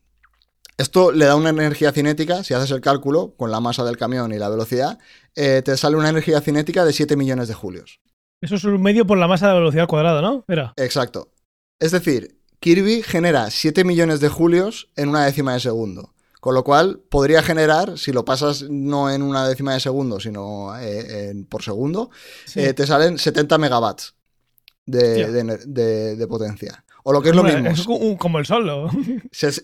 Esto le da una energía cinética, si haces el cálculo con la masa del camión y la velocidad, eh, te sale una energía cinética de 7 millones de julios. Eso es un medio por la masa de velocidad al cuadrado, ¿no? Era. Exacto. Es decir, Kirby genera 7 millones de julios en una décima de segundo. Con lo cual, podría generar, si lo pasas no en una décima de segundo, sino eh, en- por segundo, Sí. eh, te salen 70 megawatts de, Hostia. de ener- de- de potencia. O lo que es lo mismo, Es como, el sol, ¿no? ses-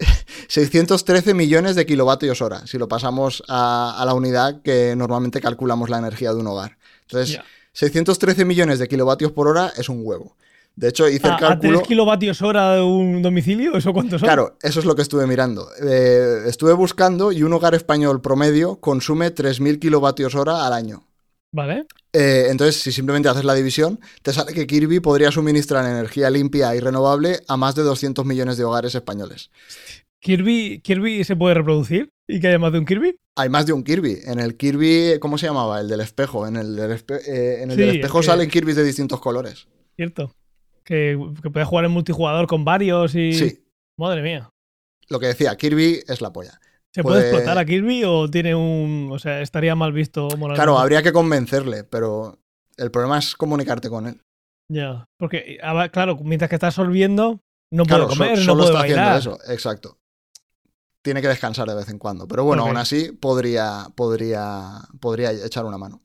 613 millones de kilovatios hora, si lo pasamos a, a la unidad que normalmente calculamos la energía de un hogar. Entonces, Ya. 613 millones de kilovatios por hora es un huevo. De hecho, hice el ¿A, a cálculo. 3 kilovatios hora de un domicilio? ¿Eso cuánto son? Claro, eso es lo que estuve mirando. Eh, estuve buscando y un hogar español promedio consume 3.000 kilovatios hora al año. Vale. Eh, entonces, si simplemente haces la división, te sale que Kirby podría suministrar energía limpia y renovable a más de 200 millones de hogares españoles. ¿Kirby, ¿Kirby se puede reproducir? ¿Y que haya más de un Kirby? Hay más de un Kirby. En el Kirby, ¿cómo se llamaba? El del espejo. En el del, espe- eh, en el Sí, del el espejo salen Kirby's de distintos colores. Cierto. Que, que puede jugar en multijugador con varios y. Sí, Madre mía. lo que decía, Kirby es la polla. ¿Se puede Puede- explotar a Kirby o tiene un. O sea, estaría mal visto moralmente? Claro, habría que convencerle, pero el problema es comunicarte con él. Ya. Porque, ah, claro, mientras que está absorbiendo, no puede Claro, so- comer, no solo puede está bailar. haciendo eso, exacto. Tiene que descansar de vez en cuando. Pero bueno, aún así podría, podría, podría echar una mano.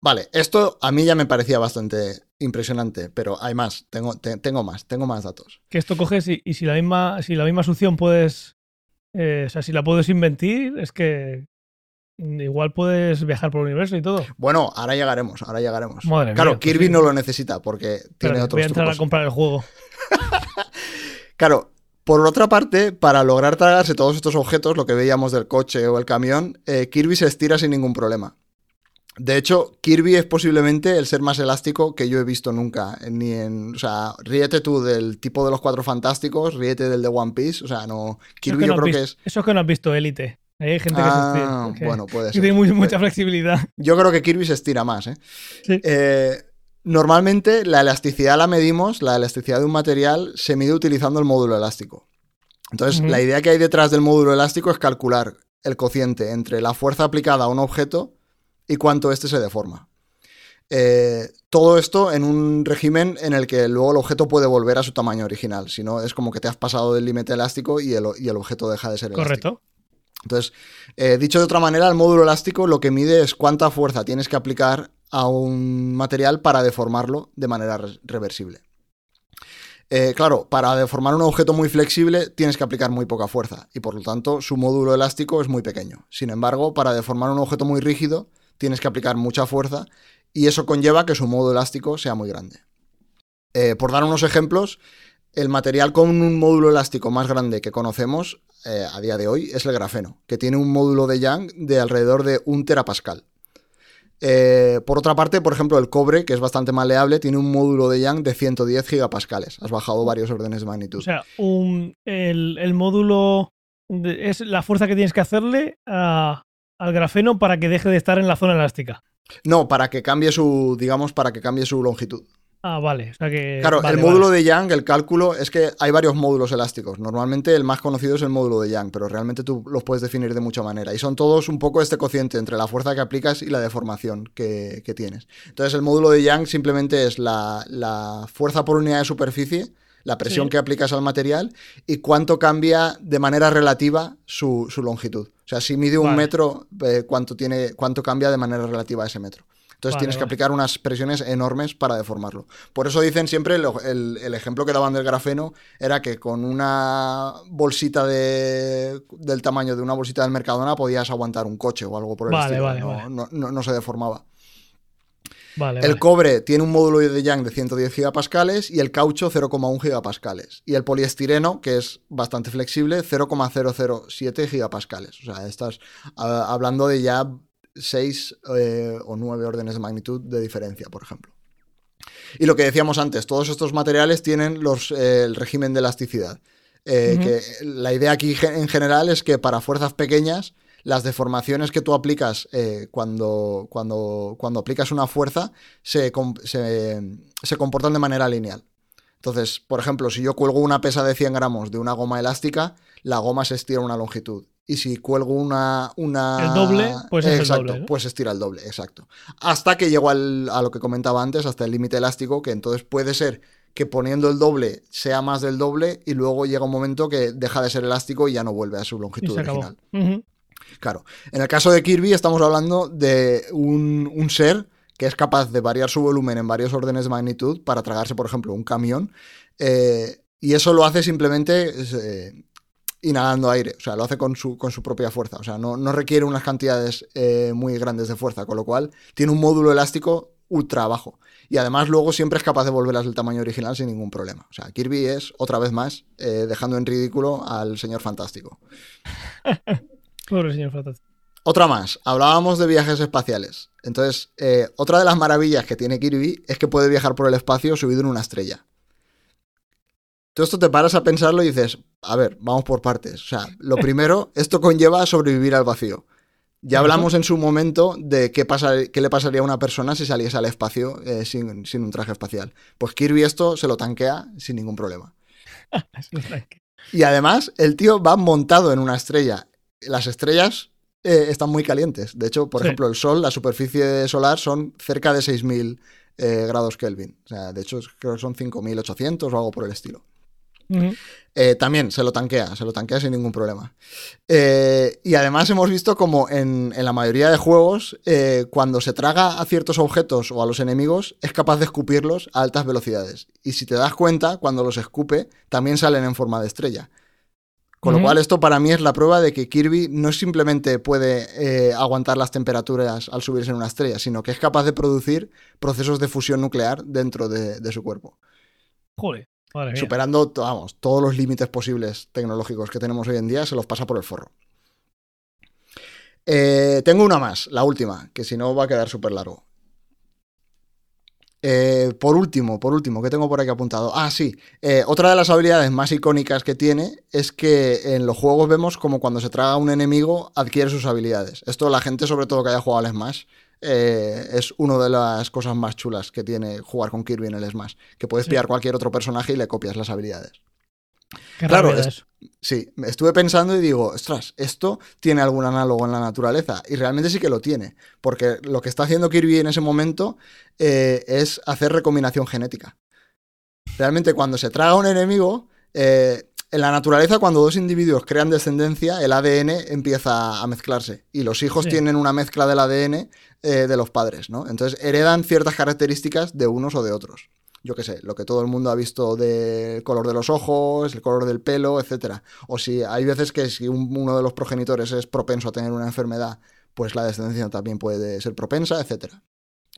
Vale, esto a mí ya me parecía bastante impresionante, pero hay más, tengo, te- tengo más, tengo más datos. Que esto coges y, y si la misma, si la misma succión puedes. Eh, o sea, si la puedes inventir, es que. Igual puedes viajar por el universo y todo. Bueno, ahora llegaremos, ahora llegaremos. Madre claro, mía, pues Kirby sí. no lo necesita porque tiene Espérate, otros voy a entrar trucos. a comprar el juego. Claro, por otra parte, para lograr tragarse todos estos objetos, lo que veíamos del coche o el camión, eh, Kirby se estira sin ningún problema. De hecho, Kirby es posiblemente el ser más elástico que yo he visto nunca. eh, Ni en, o sea, ríete tú del tipo de los cuatro fantásticos, ríete del de One Piece. O sea, no. Kirby que yo creo que es. Eso es que no has visto Élite. Ahí hay gente que se Ah, estira. que- bueno, puede que ser. tiene muy- Puede- mucha flexibilidad. Yo creo que Kirby se estira más, ¿eh? Sí. Eh, normalmente la elasticidad la medimos, la elasticidad de un material se mide utilizando el módulo elástico. Entonces, la idea que hay detrás del módulo elástico es calcular el cociente entre la fuerza aplicada a un objeto y cuánto éste se deforma. Eh, todo esto en un régimen en el que luego el objeto puede volver a su tamaño original. Si no, es como que te has pasado del límite elástico y el, y el objeto deja de ser elástico. Correcto. Entonces, eh, dicho de otra manera, el módulo elástico lo que mide es cuánta fuerza tienes que aplicar a un material para deformarlo de manera re- reversible. Eh, claro, para deformar un objeto muy flexible tienes que aplicar muy poca fuerza y por lo tanto su módulo elástico es muy pequeño. Sin embargo, para deformar un objeto muy rígido tienes que aplicar mucha fuerza y eso conlleva que su módulo elástico sea muy grande. Eh, por dar unos ejemplos, el material con un módulo elástico más grande que conocemos eh, a día de hoy es el grafeno, que tiene un módulo de Young de alrededor de un terapascal. Eh, por otra parte, por ejemplo, el cobre, que es bastante maleable, tiene un módulo de Young de 110 gigapascales. Has bajado varios órdenes de magnitud. O sea, un, el, módulo es la fuerza que tienes que hacerle a- al grafeno para que deje de estar en la zona elástica. no, para que cambie su, digamos, para que cambie su longitud. Ah, vale. O sea que. Claro, vale, el módulo vale. de Young, el cálculo, es que hay varios módulos elásticos. Normalmente el más conocido es el módulo de Young, pero realmente tú los puedes definir de mucha manera. Y son todos un poco este cociente entre la fuerza que aplicas y la deformación que, que tienes. Entonces el módulo de Young simplemente es la, la fuerza por unidad de superficie, la presión Sí. que aplicas al material y cuánto cambia de manera relativa su, su longitud. O sea, si mide un Vale. metro, eh, cuánto, tiene, cuánto cambia de manera relativa a ese metro. Entonces Vale, tienes que aplicar unas presiones enormes para deformarlo. Por eso dicen siempre, el, el- el ejemplo que daban del grafeno era que con una bolsita de, del tamaño de una bolsita del Mercadona podías aguantar un coche o algo por el Vale, estilo. vale, no, no- no- no se deformaba. Vale, El vale. cobre tiene un módulo de Young de 110 gigapascales y el caucho 0,1 gigapascales. Y el poliestireno, que es bastante flexible, 0,007 gigapascales. O sea, estás ah, hablando de ya 6 o 9 órdenes de magnitud de diferencia, por ejemplo. Y lo que decíamos antes, todos estos materiales tienen los, eh, el régimen de elasticidad. Eh, que la idea aquí en general es que para fuerzas pequeñas las deformaciones que tú aplicas eh, cuando, cuando, cuando aplicas una fuerza se, se- se comportan de manera lineal. Entonces, por ejemplo, si yo cuelgo una pesa de 100 gramos de una goma elástica, la goma se estira una longitud. Y si cuelgo una... una... El doble, pues es el exacto, doble, ¿no? pues se estira el doble, exacto. Hasta que llego al- a lo que comentaba antes, hasta el límite elástico, que entonces puede ser que poniendo el doble sea más del doble y luego llega un momento que deja de ser elástico y ya no vuelve a su longitud original. Claro. En el caso de Kirby estamos hablando de un, ser que es capaz de variar su volumen en varios órdenes de magnitud para tragarse, por ejemplo, un camión. eh, y eso lo hace simplemente eh, inhalando aire. O sea, lo hace con su, con su propia fuerza. O sea, no, no requiere unas cantidades eh, muy grandes de fuerza. Con lo cual, tiene un módulo elástico ultra bajo. Y además luego siempre es capaz de volverlas del tamaño original sin ningún problema. O sea, Kirby es, otra vez más, dejando en ridículo al señor fantástico. Pobre señor Fantástico. Otra más, hablábamos de viajes espaciales. Entonces, eh, otra de las maravillas que tiene Kirby es que puede viajar por el espacio subido en una estrella. Todo esto te paras a pensarlo y dices, a ver, vamos por partes. O sea, lo primero, esto conlleva sobrevivir al vacío. Ya hablamos en su momento de qué, pasa, qué le pasaría a una persona si saliese al espacio eh, sin, sin un traje espacial. Pues Kirby esto se lo tanquea sin ningún problema. Y además, el tío va montado en una estrella. Las estrellas eh, están muy calientes. De hecho, por Sí. ejemplo, el Sol, la superficie solar son cerca de 6.000 eh, grados Kelvin. O sea, de hecho, creo que son 5.800 o algo por el estilo. Eh, también se lo tanquea, se lo tanquea sin ningún problema. Eh, y además hemos visto como en, en la mayoría de juegos, eh, cuando se traga a ciertos objetos o a los enemigos, es capaz de escupirlos a altas velocidades. Y si te das cuenta, cuando los escupe, también salen en forma de estrella. Con lo cual, esto para mí es la prueba de que Kirby no simplemente puede eh, aguantar las temperaturas al subirse en una estrella, sino que es capaz de producir procesos de fusión nuclear dentro de- de su cuerpo Joder. Madre superando, vamos, todos los límites posibles tecnológicos que tenemos hoy en día, se los pasa por el forro. Eh, tengo una más, la última, que si no va a quedar súper largo. Eh, por último, por último, ¿qué tengo por aquí apuntado? Ah, sí. eh, otra de las habilidades más icónicas que tiene es que en los juegos vemos como cuando se traga un enemigo adquiere sus habilidades. Esto la gente, sobre todo que haya jugado al Smash, eh, es una de las cosas más chulas que tiene jugar con Kirby en el Smash. Que puedes Sí. pillar cualquier otro personaje y le copias las habilidades. Qué claro, es-. Sí, me estuve pensando y digo, ostras, esto tiene algún análogo en la naturaleza. Y realmente sí que lo tiene. Porque lo que está haciendo Kirby en ese momento eh, es hacer recombinación genética. Realmente cuando se traga un enemigo, eh, en la naturaleza cuando dos individuos crean descendencia, el ADN empieza a mezclarse. Y los hijos Sí. tienen una mezcla del ADN eh, de los padres, ¿no? Entonces heredan ciertas características de unos o de otros yo qué sé, lo que todo el mundo ha visto del color de los ojos, el color del pelo, etcétera. O si hay veces que si un- uno de los progenitores es propenso a tener una enfermedad, pues la descendencia también puede ser propensa, etcétera.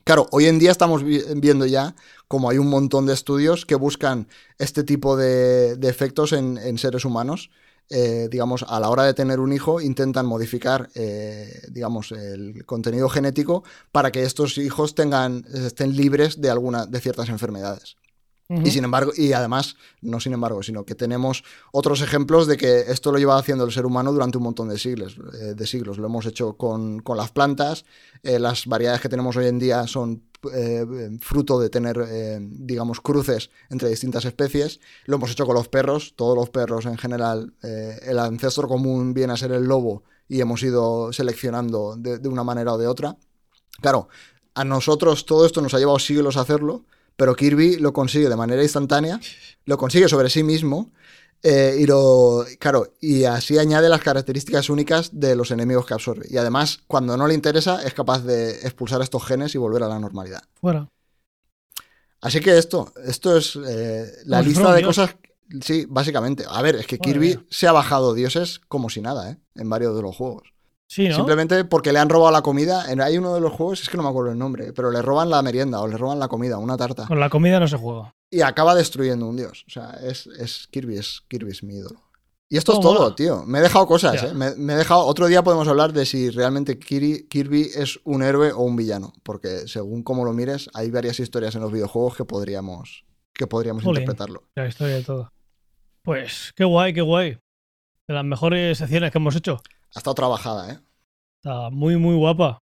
Claro, hoy en día estamos vi- viendo ya como hay un montón de estudios que buscan este tipo de, efectos en seres humanos. Eh, digamos, a la hora de tener un hijo, intentan modificar, eh, digamos, el contenido genético para que estos hijos tengan, estén libres de alguna, de ciertas enfermedades. Y sin embargo, y además, no sin embargo, sino que tenemos otros ejemplos de que esto lo lleva haciendo el ser humano durante un montón de siglos. eh, de siglos. Lo hemos hecho con, con las plantas. las variedades que tenemos hoy en día son eh, fruto de tener, eh, digamos, cruces entre distintas especies. Lo hemos hecho con los perros. Todos los perros en general, eh, el ancestro común viene a ser el lobo y hemos ido seleccionando de, de una manera o de otra. Claro, a nosotros todo esto nos ha llevado siglos hacerlo, pero Kirby lo consigue de manera instantánea, lo consigue sobre sí mismo Eh, y lo. Claro, y así añade las características únicas de los enemigos que absorbe. Y además, cuando no le interesa, es capaz de expulsar estos genes y volver a la normalidad. Fuera. Así que esto, esto es eh, la lista de dios. cosas. Sí, básicamente. A ver, es que Kirby se ha bajado dioses como si nada, ¿eh? En varios de los juegos. Sí, ¿no? Simplemente porque le han robado la comida. Hay uno de los juegos, es que no me acuerdo el nombre, pero le roban la merienda o le roban la comida, una tarta. Con la comida no se juega. Y acaba destruyendo un dios. O sea, es, es Kirby, es Kirby es mi ídolo. Y esto es todo, mola. tío. Me he dejado cosas. ¿eh? Me, me he dejado. Otro día podemos hablar de si realmente Kiri- Kirby es un héroe o un villano. Porque según cómo lo mires, hay varias historias en los videojuegos que podríamos, que podríamos interpretarlo. La historia de todo. Pues qué guay, qué guay. De las mejores secciones que hemos hecho. Ha estado trabajada, ¿eh? Está muy, muy guapa.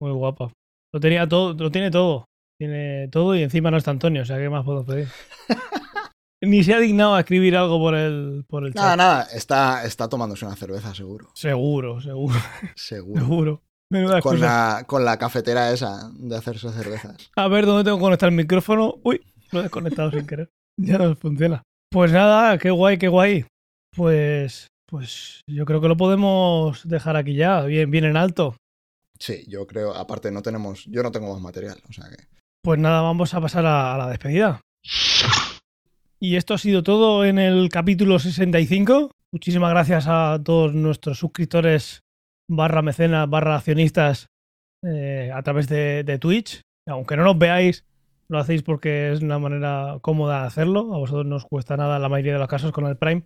Muy guapa. Lo tenía todo, lo tiene todo. Tiene todo y encima no está Antonio, o sea, ¿qué más puedo pedir? Ni se ha dignado a escribir algo por el, por el chat. Nada, nada. Está, está tomándose una cerveza, seguro. Seguro, seguro, Seguro. seguro. Menuda Con la, con la cafetera esa de hacerse cervezas. A ver dónde tengo que conectar el micrófono. Uy, lo he desconectado sin querer. Ya no funciona. Pues nada, qué guay, qué guay. Pues, pues yo creo que lo podemos dejar aquí ya, bien, bien en alto. Sí, yo creo. Aparte, no tenemos. Yo no tengo más material. O sea que. Pues nada, vamos a pasar a, a la despedida. Y esto ha sido todo en el capítulo 65. Muchísimas gracias a todos nuestros suscriptores barra mecenas, barra accionistas eh, a través de, de Twitch. Aunque no nos veáis, lo hacéis porque es una manera cómoda de hacerlo. A vosotros no os cuesta nada en la mayoría de los casos con el Prime.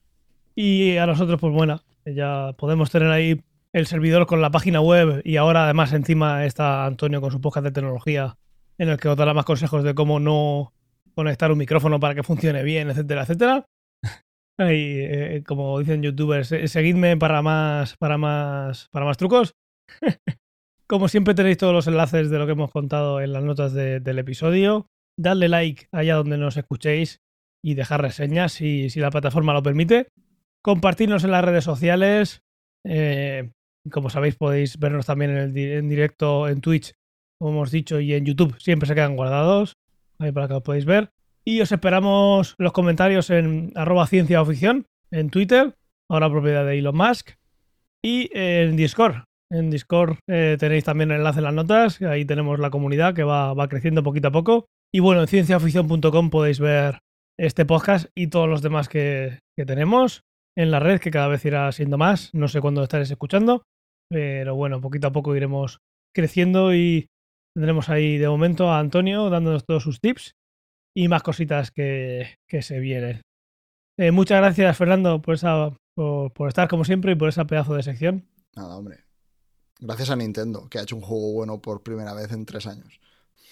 Y a nosotros, pues bueno, ya podemos tener ahí el servidor con la página web y ahora además encima está Antonio con su podcast de tecnología en el que os dará más consejos de cómo no conectar un micrófono para que funcione bien, etcétera, etcétera. Ahí, eh, como dicen youtubers, eh, seguidme para más, para más, para más trucos. como siempre tenéis todos los enlaces de lo que hemos contado en las notas de- del episodio. Dadle like allá donde nos escuchéis y dejar reseñas si, si la plataforma lo permite. Compartirnos en las redes sociales. Eh, como sabéis, podéis vernos también en, el directo en Twitch, como hemos dicho, y en YouTube. Siempre se quedan guardados. Ahí para que lo podéis ver. Y os esperamos los comentarios en arroba en Twitter, ahora propiedad de Elon Musk. Y en Discord. En Discord eh, tenéis también el enlace en las notas. Ahí tenemos la comunidad que va, creciendo poquito a poco. Y bueno, en cienciaoficción.com podéis ver este podcast y todos los demás que tenemos en la red, que cada vez irá siendo más. No sé cuándo estaréis escuchando, pero bueno, poquito a poco iremos creciendo y tendremos ahí de momento a Antonio dándonos todos sus tips y más cositas que, que se vienen. Eh, muchas gracias, Fernando, por, esa, por, por estar como siempre y por esa pedazo de sección. Nada, hombre. Gracias a Nintendo, que ha hecho un juego bueno por primera vez en tres años.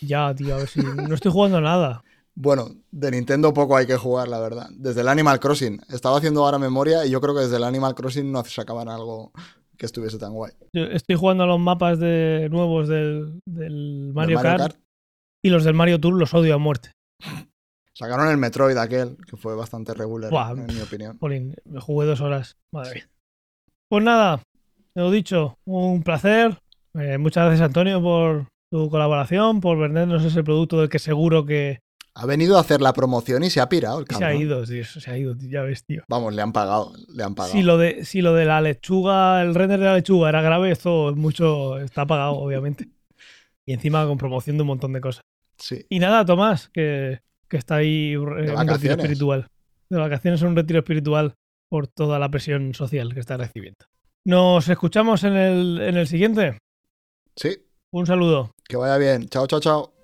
Ya, tío, a ver si no estoy jugando nada. Bueno, de Nintendo poco hay que jugar, la verdad. Desde el Animal Crossing. Estaba haciendo ahora memoria y yo creo que desde el Animal Crossing no sacaban algo que estuviese tan guay. Yo estoy jugando a los mapas de nuevos del, del Mario, ¿El Kart, y los del Mario Tour los odio a muerte. Sacaron el Metroid aquel, que fue bastante regular, Buah. en mi opinión. Jolín, me jugué dos horas. Madre mía. Pues nada, lo dicho, un placer. Eh, muchas gracias, Antonio, por tu colaboración, por vendernos ese producto del que seguro que Ha venido a hacer la promoción y se ha pirado el se ha cabrón. ido, tío, se ha ido, ya ves, tío. Vamos, le han pagado, le han pagado. Si lo, de, si lo de la lechuga, el render de la lechuga era grave, esto es mucho está pagado, obviamente. Y encima con promoción de un montón de cosas. Sí. Y nada, Tomás, que, que está ahí eh, en un retiro espiritual. De vacaciones en un retiro espiritual por toda la presión social que está recibiendo. Nos escuchamos en el, en el siguiente. Sí. Un saludo. Que vaya bien. Chao, chao, chao.